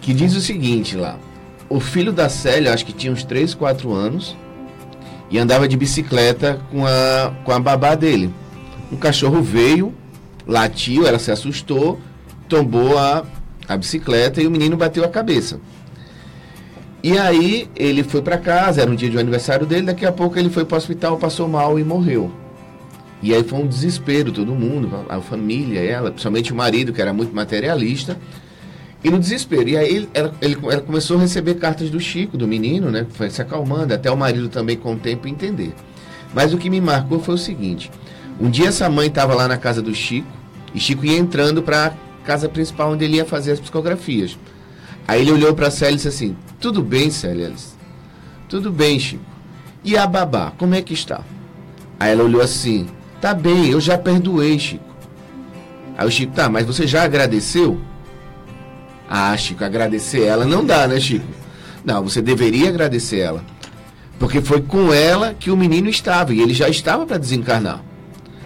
que diz o seguinte lá. O filho da Célia, acho que tinha uns 3, 4 anos, e andava de bicicleta com a, com a babá dele. Um cachorro veio, latiu, ela se assustou, tombou a, a bicicleta e o menino bateu a cabeça. E aí ele foi para casa, era um dia de aniversário dele, daqui a pouco ele foi para o hospital, passou mal e morreu. E aí foi um desespero, todo mundo, a família, ela, principalmente o marido, que era muito materialista, e no desespero. E aí ela, ele- ela começou a receber cartas do Chico, do menino, né? Foi se acalmando, até o marido também com o tempo entender. Mas o que me marcou foi o seguinte: um dia essa mãe estava lá na casa do Chico, e Chico ia entrando para a casa principal onde ele ia fazer as psicografias. Aí ele olhou para Célia e disse assim: Tudo bem, Célia? Tudo bem, Chico. E a babá, como é que está? Aí ela olhou assim: Tá bem, eu já perdoei, Chico. Aí o Chico, tá, mas você já agradeceu? Ah, Chico, agradecer ela não dá, né, Chico? Não, você deveria agradecer ela. Porque foi com ela que o menino estava, e ele já estava para desencarnar.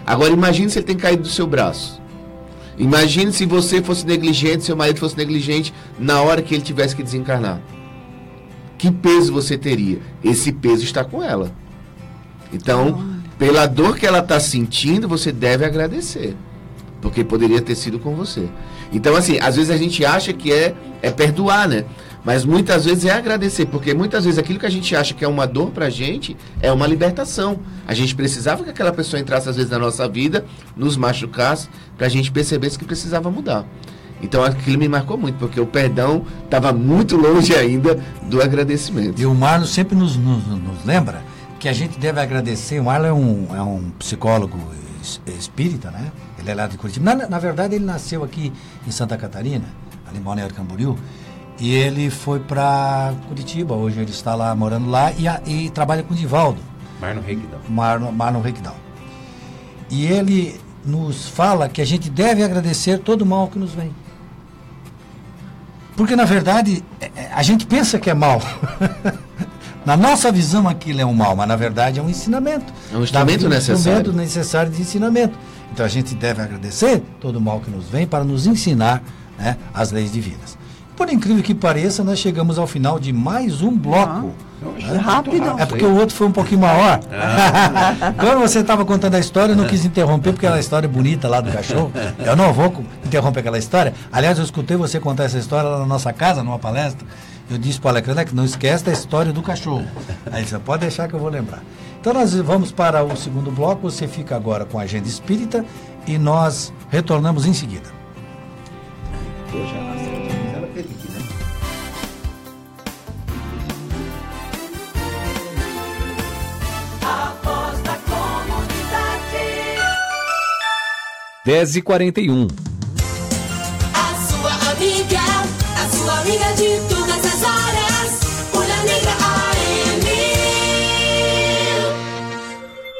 Agora imagine se ele tem caído do seu braço. Imagine se você fosse negligente, seu marido fosse negligente na hora que ele tivesse que desencarnar. Que peso você teria? Esse peso está com ela. Então, pela dor que ela está sentindo, você deve agradecer. Porque poderia ter sido com você. Então, assim, às vezes a gente acha que é, é perdoar, né? Mas muitas vezes é agradecer, porque muitas vezes aquilo que a gente acha que é uma dor pra gente é uma libertação. A gente precisava que aquela pessoa entrasse às vezes na nossa vida, nos machucasse, pra gente perceber que precisava mudar. Então aquilo me marcou muito, porque o perdão estava muito longe ainda do agradecimento. E o Marlon sempre nos, nos, nos lembra que a gente deve agradecer. O Marlon é um, é um psicólogo es- espírita, né? Ele é lá de Curitiba. Na, na verdade, ele nasceu aqui em Santa Catarina, ali em Balneário Camboriú. E ele foi para Curitiba. Hoje ele está lá, morando lá, e, a- e trabalha com o Divaldo. Marno Reguidão. Marlon, Marlon Requidal. E ele nos fala que a gente deve agradecer todo o mal que nos vem. Porque, na verdade, é- é- a gente pensa que é mal. (laughs) na nossa visão, aquilo é um mal, mas na verdade é um ensinamento. É um instrumento Da- necessário. instrumento necessário de ensinamento. Então a gente deve agradecer todo o mal que nos vem para nos ensinar né, as leis divinas. Por incrível que pareça, nós chegamos ao final de mais um bloco. É rápido. É porque o outro foi um pouquinho maior. Ah. (laughs) Quando você estava contando a história, eu não quis interromper, porque aquela história bonita lá do cachorro. (laughs) Eu não vou interromper aquela história. Aliás, eu escutei você contar essa história lá na nossa casa, numa palestra. Eu disse para o Alexandre que não esquece da história do cachorro. Aí você pode deixar que eu vou lembrar. Então nós vamos para o segundo bloco. Você fica agora com a agenda espírita e nós retornamos em seguida. A voz da comunidade. 10 e 41 A sua amiga, a sua amiga de todas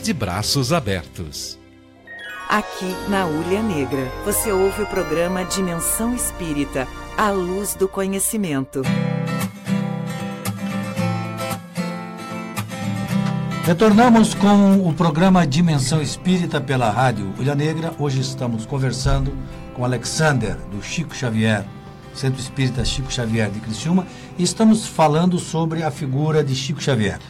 de braços abertos. Aqui na Ulha Negra, você ouve o programa Dimensão Espírita, a luz do conhecimento. Retornamos com o programa Dimensão Espírita pela Rádio Ulha Negra. Hoje estamos conversando com Alexander, do Chico Xavier, Centro Espírita Chico Xavier de Criciúma, e estamos falando sobre a figura de Chico Xavier.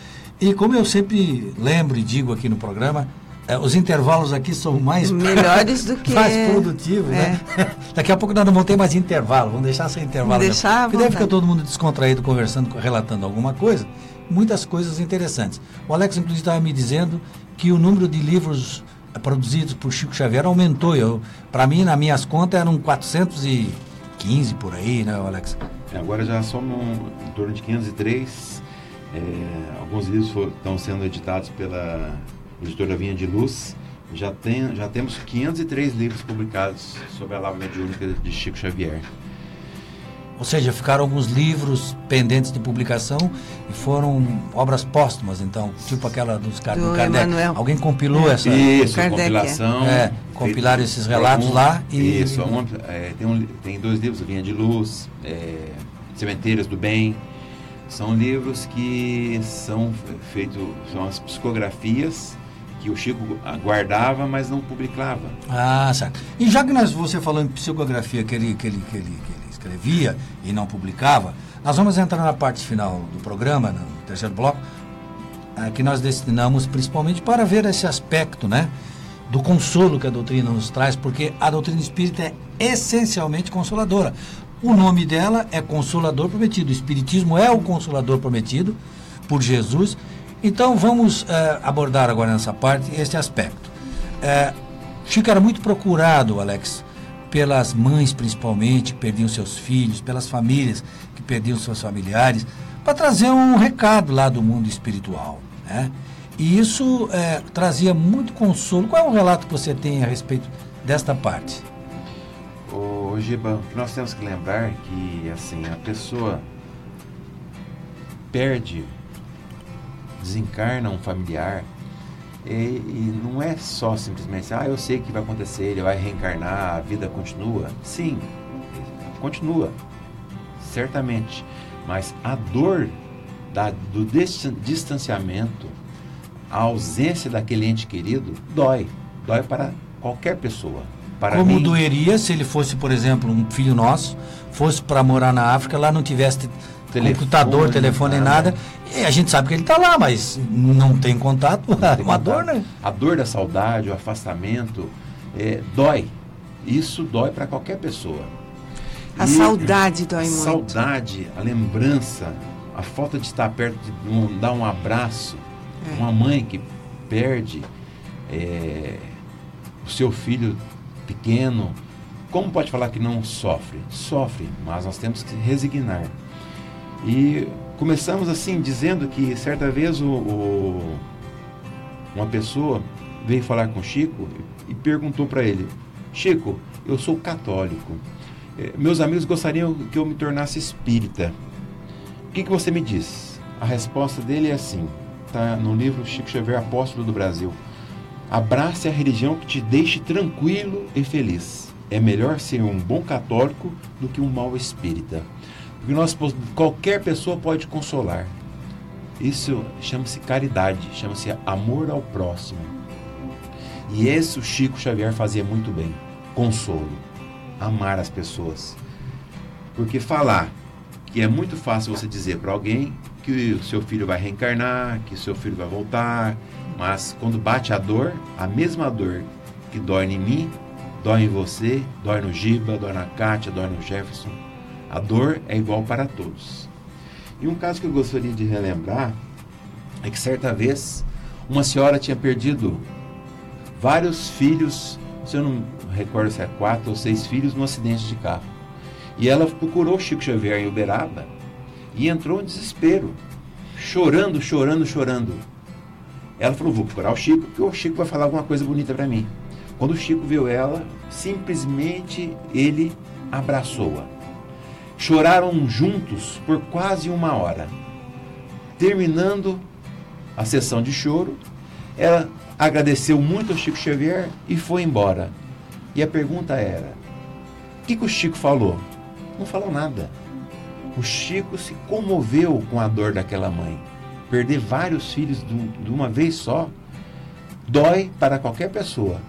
E como eu sempre lembro e digo aqui no programa, eh, os intervalos aqui são mais (laughs) Melhores do que- mais produtivos, né? (laughs) Daqui a pouco nós não vamos ter mais intervalo, vamos deixar sem intervalo. Deixar Porque deve ficar todo mundo descontraído conversando, relatando alguma coisa, muitas coisas interessantes. O Alex inclusive estava me dizendo que o número de livros eh, produzidos por Chico Xavier aumentou. Eu, para mim, nas minhas contas eram 415 por aí, né, Alex? Agora já somos em torno de 503. É, alguns livros estão sendo editados pela editora Vinha de Luz. Já, tem, já temos 503 livros publicados sobre a Lavra Mediúnica de Chico Xavier. Ou seja, ficaram alguns livros pendentes de publicação e foram obras póstumas, então, tipo aquela dos Car Do do Kardec. Emmanuel. Alguém compilou essa. Isso, Kardec, compilação. é. compilaram esses relatos um- lá e- Isso, um- é, tem, um tem dois livros, Linha de Luz, é, Cementeiras do Bem. São livros que são feitos, são as psicografias que o Chico guardava, mas não publicava. Ah, certo. E já que nós, você falou em psicografia que ele, que, ele, que, ele, que ele escrevia e não publicava, nós vamos entrar na parte final do programa, no terceiro bloco, ah, que nós destinamos principalmente para ver esse aspecto, né? Do consolo que a doutrina nos traz, porque a doutrina espírita é essencialmente consoladora. O nome dela é Consolador Prometido. O Espiritismo é o Consolador Prometido por Jesus. Então vamos eh, abordar agora nessa parte este aspecto. Eh, Chico era muito procurado, Alex, pelas mães principalmente, que perdiam seus filhos, pelas famílias que perdiam seus familiares, para trazer um recado lá do mundo espiritual. Né? E isso eh, trazia muito consolo. Qual é o relato que você tem a respeito desta parte? Giba, o que nós temos que lembrar que assim, a pessoa perde, desencarna um familiar e, e não é só simplesmente, ah, eu sei que vai acontecer, ele vai reencarnar, a vida continua. Sim, continua, certamente. Mas a dor da, do dis- distanciamento, a ausência daquele ente querido, dói. Dói para qualquer pessoa. Para Como mim, doeria se ele fosse, por exemplo, um filho nosso, fosse para morar na África, lá não tivesse Telefone, computador, telefone, nada. nada. E a gente sabe que ele está lá, mas não tem contato. Não (laughs) tem Uma contato. dor, né? A dor da saudade, o afastamento, é, dói. Isso dói para qualquer pessoa. A E saudade dói a muito. saudade, a lembrança, a falta de estar perto, de um- dar um abraço. É. Uma mãe que perde é, o seu filho pequeno, como pode falar que não sofre? Sofre, mas nós temos que resignar. E começamos assim, dizendo que certa vez o, o- uma pessoa veio falar com Chico e perguntou para ele: Chico, eu sou católico. Eh, Meus amigos gostariam que eu me tornasse espírita. O que, que você me diz? A resposta dele é assim: está no livro Chico Xavier, Apóstolo do Brasil. Abrace a religião que te deixe tranquilo e feliz. É melhor ser um bom católico do que um mau espírita. Porque nós, qualquer pessoa pode consolar. Isso chama-se caridade, chama-se amor ao próximo. E esse o Chico Xavier fazia muito bem. Consolo. Amar as pessoas. Porque falar que é muito fácil você dizer para alguém que o seu filho vai reencarnar, que seu filho vai voltar, mas quando bate a dor, a mesma dor que dói em mim, dói em você, dói no Giba, dói na Kátia, dói no Jefferson. A dor é igual para todos. E um caso que eu gostaria de relembrar é que certa vez uma senhora tinha perdido vários filhos, se eu não recordo se é quatro ou seis filhos, num acidente de carro. E ela procurou Chico Xavier em Uberaba e entrou em desespero, chorando, chorando, chorando. Ela falou: Vou procurar o Chico, porque o Chico vai falar alguma coisa bonita para mim. Quando o Chico viu ela, simplesmente ele abraçou-a. Choraram juntos por quase uma hora. Terminando a sessão de choro, ela agradeceu muito ao Chico Xavier e foi embora. E a pergunta era: o que, que o Chico falou? Não falou nada. O Chico se comoveu com a dor daquela mãe. Perder vários filhos de, uma vez só dói para qualquer pessoa.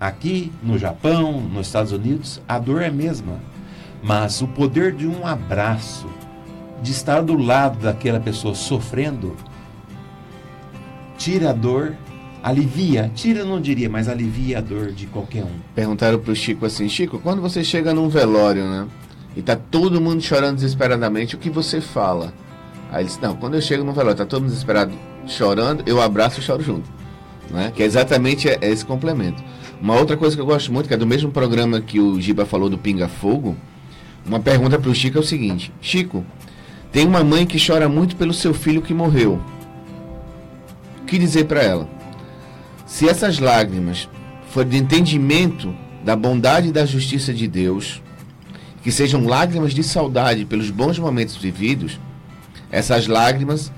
Aqui, no Japão, nos Estados Unidos, a dor é a mesma. Mas o poder de um abraço, de estar do lado daquela pessoa sofrendo, tira a dor, alivia, tira não diria, mas alivia a dor de qualquer um. Perguntaram pro Chico assim, Chico, quando você chega num velório, né? E tá todo mundo chorando desesperadamente, o que você fala? Aí ele disse, não, quando eu chego num velório, tá todo mundo desesperado chorando, eu abraço e choro junto. Né? Que é exatamente esse complemento. Uma outra coisa que eu gosto muito, que é do mesmo programa que o Giba falou do Pinga Fogo, uma pergunta pro Chico é o seguinte, Chico, tem uma mãe que chora muito pelo seu filho que morreu. O que dizer para ela? Se essas lágrimas forem de entendimento da bondade e da justiça de Deus, que sejam lágrimas de saudade pelos bons momentos vividos, essas lágrimas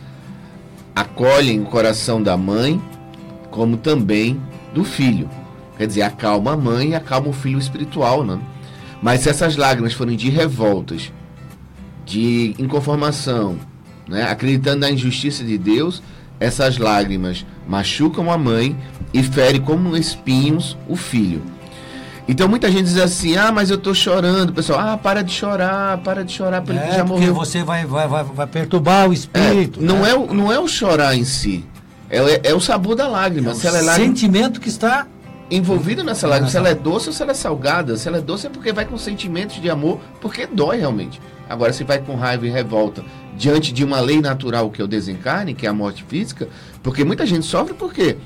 acolhem o coração da mãe, como também do filho. Quer dizer, acalma a mãe e acalma o filho espiritual, né? Mas se essas lágrimas forem de revoltas, de inconformação, né? acreditando na injustiça de Deus, essas lágrimas machucam a mãe e ferem como espinhos o filho. Então muita gente diz assim: ah, mas eu tô chorando. Pessoal, ah, para de chorar, para de chorar pelo que É, já porque morreu. você vai, vai, vai, vai perturbar o É, espírito. não, né? é o, não é o chorar em si, é, é o sabor da lágrima. É o se ela é lágrima sentimento que está envolvida nessa lágrima, se ela é doce ou se ela é salgada. Se ela é doce é porque vai com sentimentos de amor, porque dói realmente. Agora, se vai com raiva e revolta diante de uma lei natural que é o desencarne, que é a morte física, porque muita gente sofre porque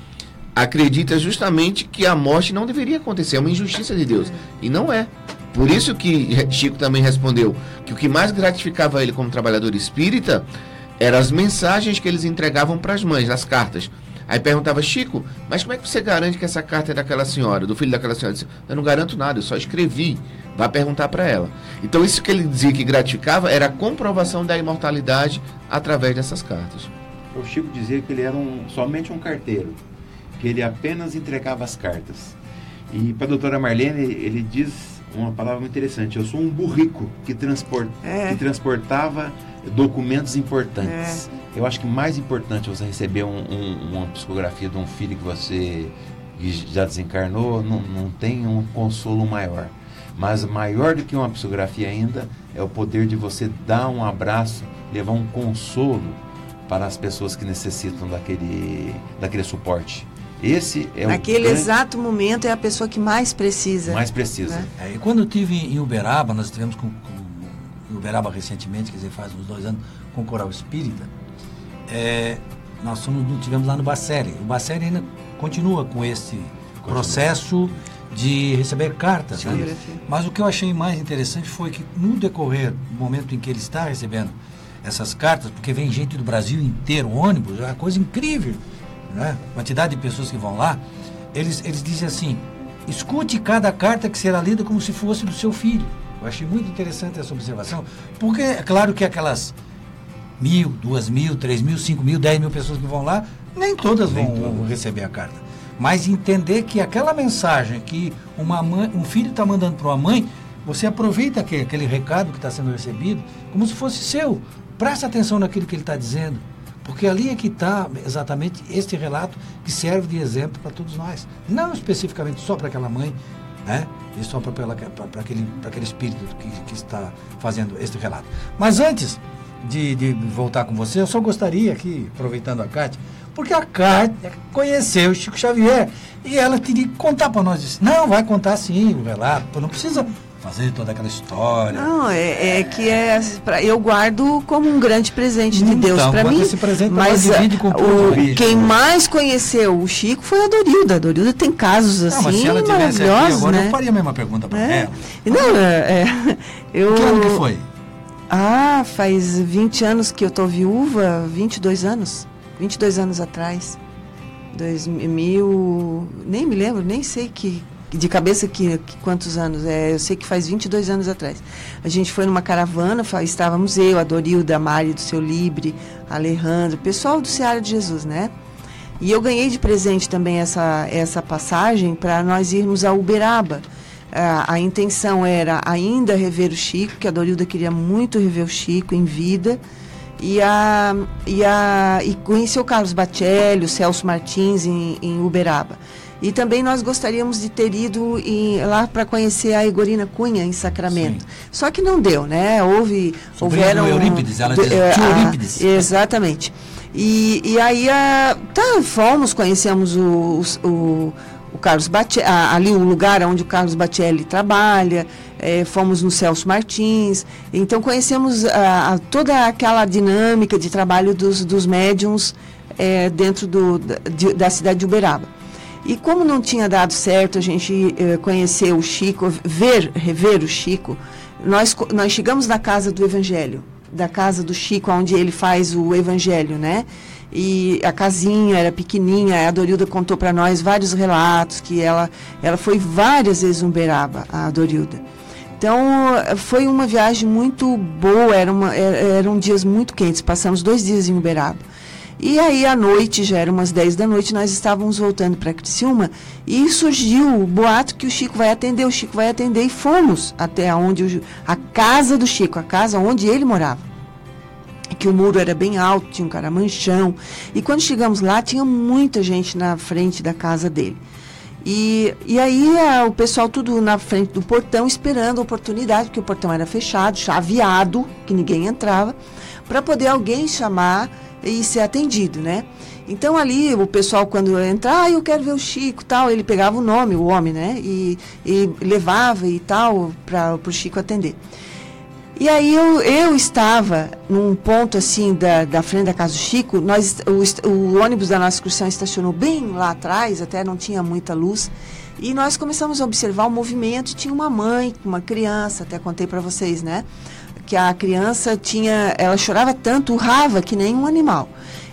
acredita justamente que a morte não deveria acontecer, é uma injustiça de Deus. E não é. Por isso que Chico também respondeu que o que mais gratificava ele como trabalhador espírita eram as mensagens que eles entregavam para as mães, as cartas. Aí perguntava, Chico, mas como é que você garante que essa carta é daquela senhora, do filho daquela senhora? Ele disse, eu não garanto nada, eu só escrevi. Vai perguntar para ela. Então isso que ele dizia que gratificava era a comprovação da imortalidade através dessas cartas. O Chico dizia que ele era um, somente um carteiro, que ele apenas entregava as cartas. E para a doutora Marlene, ele diz uma palavra muito interessante: eu sou um burrico que, transpor, É. que transportava documentos importantes. Eu acho que mais importante você receber um- um- uma psicografia de um filho que você que já desencarnou, não, não tem um consolo maior. Mas maior do que uma psicografia ainda é o poder de você dar um abraço, levar um consolo para as pessoas que necessitam daquele, daquele suporte. Esse é Naquele grande- exato momento é a pessoa que mais precisa. mais precisa. né? É, e quando eu estive em Uberaba, nós estivemos com, com em Uberaba recentemente, quer dizer, faz uns dois anos, com o Coral Espírita, é, nós fomos, tivemos lá no Bacere. O Bacere ainda continua com esse processo de receber cartas. né? Psicografia. Mas o que eu achei mais interessante foi que no decorrer do momento em que ele está recebendo essas cartas, porque vem gente do Brasil inteiro, ônibus, é uma coisa incrível, né? Quantidade de pessoas que vão lá, eles, eles dizem assim, escute cada carta que será lida como se fosse do seu filho. Eu achei muito interessante essa observação, porque é claro que aquelas mil, duas mil, três mil, cinco mil, dez mil pessoas que vão lá, nem todas vão, vão receber a carta. Mas entender que aquela mensagem que uma mãe, um filho está mandando para uma mãe, você aproveita aquele, aquele recado que está sendo recebido como se fosse seu. Presta atenção naquilo que ele está dizendo. Porque ali é que está exatamente este relato que serve de exemplo para todos nós. Não especificamente só para aquela mãe, né? E só para aquele, aquele espírito que, que está fazendo este relato. Mas antes de, de voltar com você, eu só gostaria aqui, aproveitando a Cátia, porque a Cátia conheceu o Chico Xavier e ela teria que contar para nós isso. Não, vai contar sim o relato, não precisa fazer toda aquela história. Não, é, é que é pra- eu guardo como um grande presente de Então, Deus para quando mim. esse presente mas divide com o o, quem mais conheceu o Chico foi a Dorilda. A Dorilda tem casos Não, mas assim se ela tivesse aqui maravilhosos, agora, né? eu faria a mesma pergunta para É. ela. Não, é, é, eu Que ano que foi? Ah, faz 20 anos que eu tô viúva, 22 anos. 22 anos atrás. 2000, nem me lembro, nem sei que de cabeça que, que quantos anos é, eu sei que faz 22 anos atrás. A gente foi numa caravana, estávamos eu, a Dorilda, a Mari do Seu Libre, Alejandro, pessoal do Seara de Jesus, né? E eu ganhei de presente também essa, essa passagem para nós irmos a Uberaba. A, a intenção era ainda rever o Chico, que a Dorilda queria muito rever o Chico em vida. E, a, e, a, e conhecer o Carlos Batelli, o Celso Martins em, em Uberaba. E também nós gostaríamos de ter ido em- lá para conhecer a Egorina Cunha em Sacramento. Só que não deu, né? Houve, do Eurípides, ela diz, tio a- Eurípides. Exatamente. E, e aí a, tá, fomos, conhecemos o, o, o Carlos Batelli, ali o lugar onde o Carlos Batelli trabalha, eh, fomos no Celso Martins, então conhecemos a- a- toda aquela dinâmica de trabalho dos, dos médiums eh, dentro do, da, de- da cidade de Uberaba. E como não tinha dado certo a gente eh, conhecer o Chico, ver, rever o Chico, nós, nós chegamos na casa do Evangelho, da casa do Chico, onde ele faz o Evangelho, né? E a casinha era pequenininha, a Dorilda contou para nós vários relatos, que ela, ela foi várias vezes em Uberaba, a Dorilda. Então, foi uma viagem muito boa, era uma, era- eram dias muito quentes, passamos dois dias em Uberaba. E aí, à noite, já eram umas 10 da noite, nós estávamos voltando para Criciúma e surgiu o boato que o Chico vai atender, o Chico vai atender e fomos até onde o, a casa do Chico, a casa onde ele morava que o muro era bem alto, tinha um caramanchão. E quando chegamos lá, tinha muita gente na frente da casa dele. E, e aí a- o pessoal tudo na frente do portão esperando a oportunidade, porque o portão era fechado, chaveado, que ninguém entrava, para poder alguém chamar e ser atendido, né? Então ali o pessoal quando entrar, ah, eu quero ver o Chico, tal, ele pegava o nome, o homem, né? E, e levava e tal para o Chico atender. E aí eu, eu estava num ponto assim da, da frente da casa do Chico, nós, o, o ônibus da nossa excursão estacionou bem lá atrás, até não tinha muita luz, e nós começamos a observar o movimento, tinha uma mãe, uma criança, até contei para vocês, né? Que a criança tinha, ela chorava tanto, urrava que nem um animal.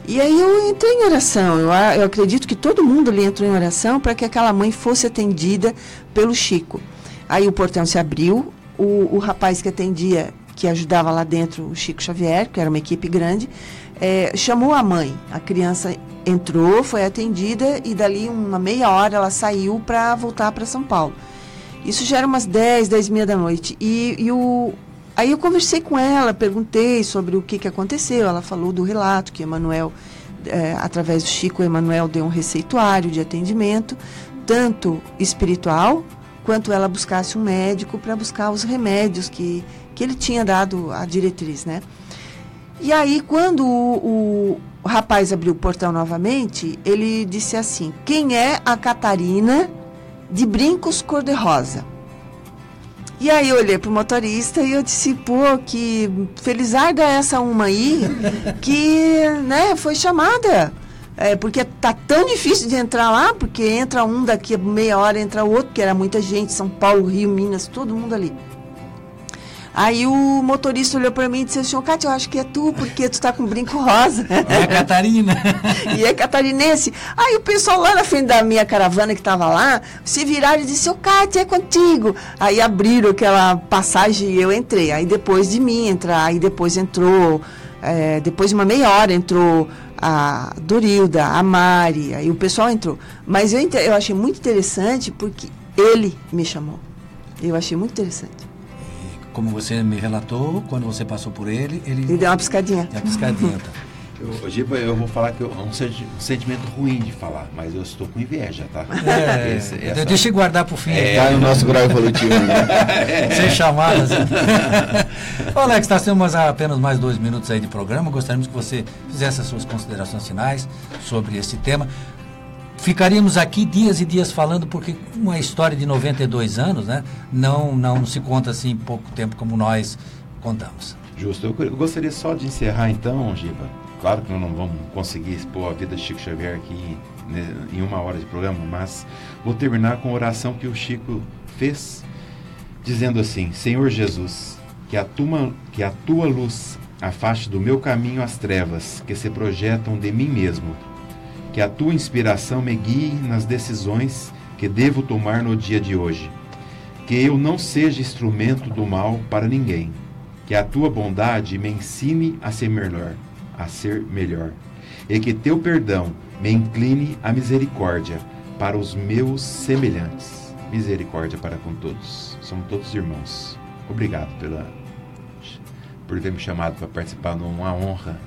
E aí eu entrei em oração, eu, eu acredito que todo mundo ali entrou em oração para que aquela mãe fosse atendida pelo Chico. Aí o portão se abriu, o, o rapaz que atendia, que ajudava lá dentro, o Chico Xavier, que era uma equipe grande, eh, chamou a mãe. A criança entrou, foi atendida e dali uma meia hora ela saiu para voltar para São Paulo. Isso já era umas 10, 10 e meia da noite. E, e o, aí eu conversei com ela, perguntei sobre o que, que aconteceu. Ela falou do relato que Emanuel, eh, através do Chico, Emanuel deu um receituário de atendimento, tanto espiritual, quanto ela buscasse um médico para buscar os remédios que, que ele tinha dado a diretriz, né? E aí, quando o, o rapaz abriu o portão novamente, ele disse assim: Quem é a Catarina de brincos cor-de-rosa? E aí eu olhei pro motorista e eu disse, pô, que felizarda é essa uma aí que, né, foi chamada. É, porque tá tão difícil de entrar lá, porque entra um daqui a meia hora, entra outro, que era muita gente, São Paulo, Rio, Minas, todo mundo ali. Aí o motorista olhou para mim e disse assim, Cátia, eu acho que é tu, porque tu tá com brinco rosa. É a Catarina. (laughs) e é catarinense. Aí o pessoal lá na frente da minha caravana que estava lá, se viraram e disse, ô Cátia, é contigo. Aí abriram aquela passagem e eu entrei. Aí depois de mim entrar, aí depois entrou, é, depois de uma meia hora entrou a Dorilda, a Mari, aí o pessoal entrou. Mas eu, eu achei muito interessante porque ele me chamou. Eu achei muito interessante. Como você me relatou, quando você passou por ele, ele Ele deu uma piscadinha. deu uma piscadinha. Tá? (laughs) Eu, Giba, eu vou falar que eu- é um, senti- sentimento ruim de falar, mas eu estou com inveja, tá? É, Esse- essa- Deixa eu guardar pro fim. É, Tá no nosso grau evolutivo. Né? (laughs) Sem chamadas. (laughs) Ô, Alex, nós temos apenas mais dois minutos aí de programa. Gostaríamos que você fizesse as suas considerações finais sobre esse tema. Ficaríamos aqui dias e dias falando, porque uma história de 92 anos, né? Não, não se conta assim em pouco tempo como nós contamos. Justo. Eu, gostaria só de encerrar então, Giba. Claro que nós não vamos conseguir expor a vida de Chico Xavier aqui né, em uma hora de programa, mas vou terminar com a oração que o Chico fez, dizendo assim: Senhor Jesus, que a tua, que a tua luz afaste do meu caminho as trevas que se projetam de mim mesmo. Que a tua inspiração me guie nas decisões que devo tomar no dia de hoje. Que eu não seja instrumento do mal para ninguém que a tua bondade me ensine a ser melhor, a ser melhor, e que teu perdão me incline à misericórdia para os meus semelhantes. Misericórdia para com todos. Somos todos irmãos. Obrigado pela por ter me chamado para participar numa honra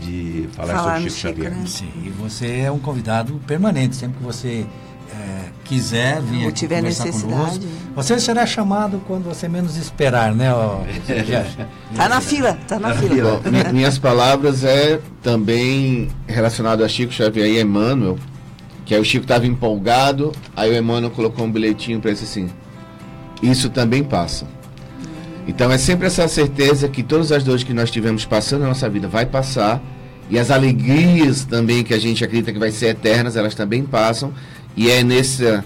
de falar, Falar sobre Chico Chico, Xavier. né? Sim, e você é um convidado permanente, sempre que você eh, quiser vir Ou tiver conversar necessidade. conosco. Você será chamado quando você menos esperar, né, ó? (laughs) Tá na fila, tá na fila. Minhas palavras é também relacionado a Chico Xavier e Emmanuel, que aí o Chico estava empolgado, aí o Emmanuel colocou um bilhetinho para ele assim, isso também passa. Então é sempre essa certeza que todas as dores que nós tivemos passando na nossa vida vai passar e as alegrias também que a gente acredita que vai ser eternas, elas também passam e é nessa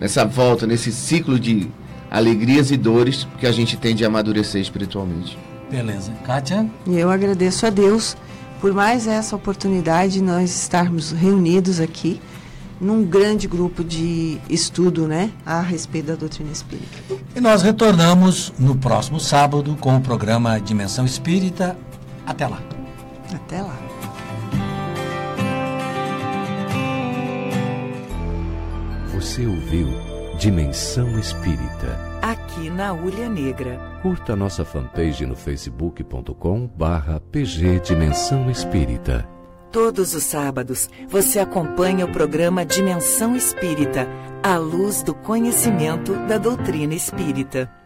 nessa volta, nesse ciclo de alegrias e dores que a gente tende a amadurecer espiritualmente. Beleza. Kátia? E eu agradeço a Deus por mais essa oportunidade de nós estarmos reunidos aqui num grande grupo de estudo, né, a respeito da doutrina espírita. E nós retornamos no próximo sábado com o programa Dimensão Espírita. Até lá. Até lá. Você ouviu Dimensão Espírita. Aqui na Ulha Negra. Curta nossa fanpage no facebook.com barra pg Dimensão Espírita. Todos os sábados você acompanha o programa Dimensão Espírita, à luz do conhecimento da doutrina espírita.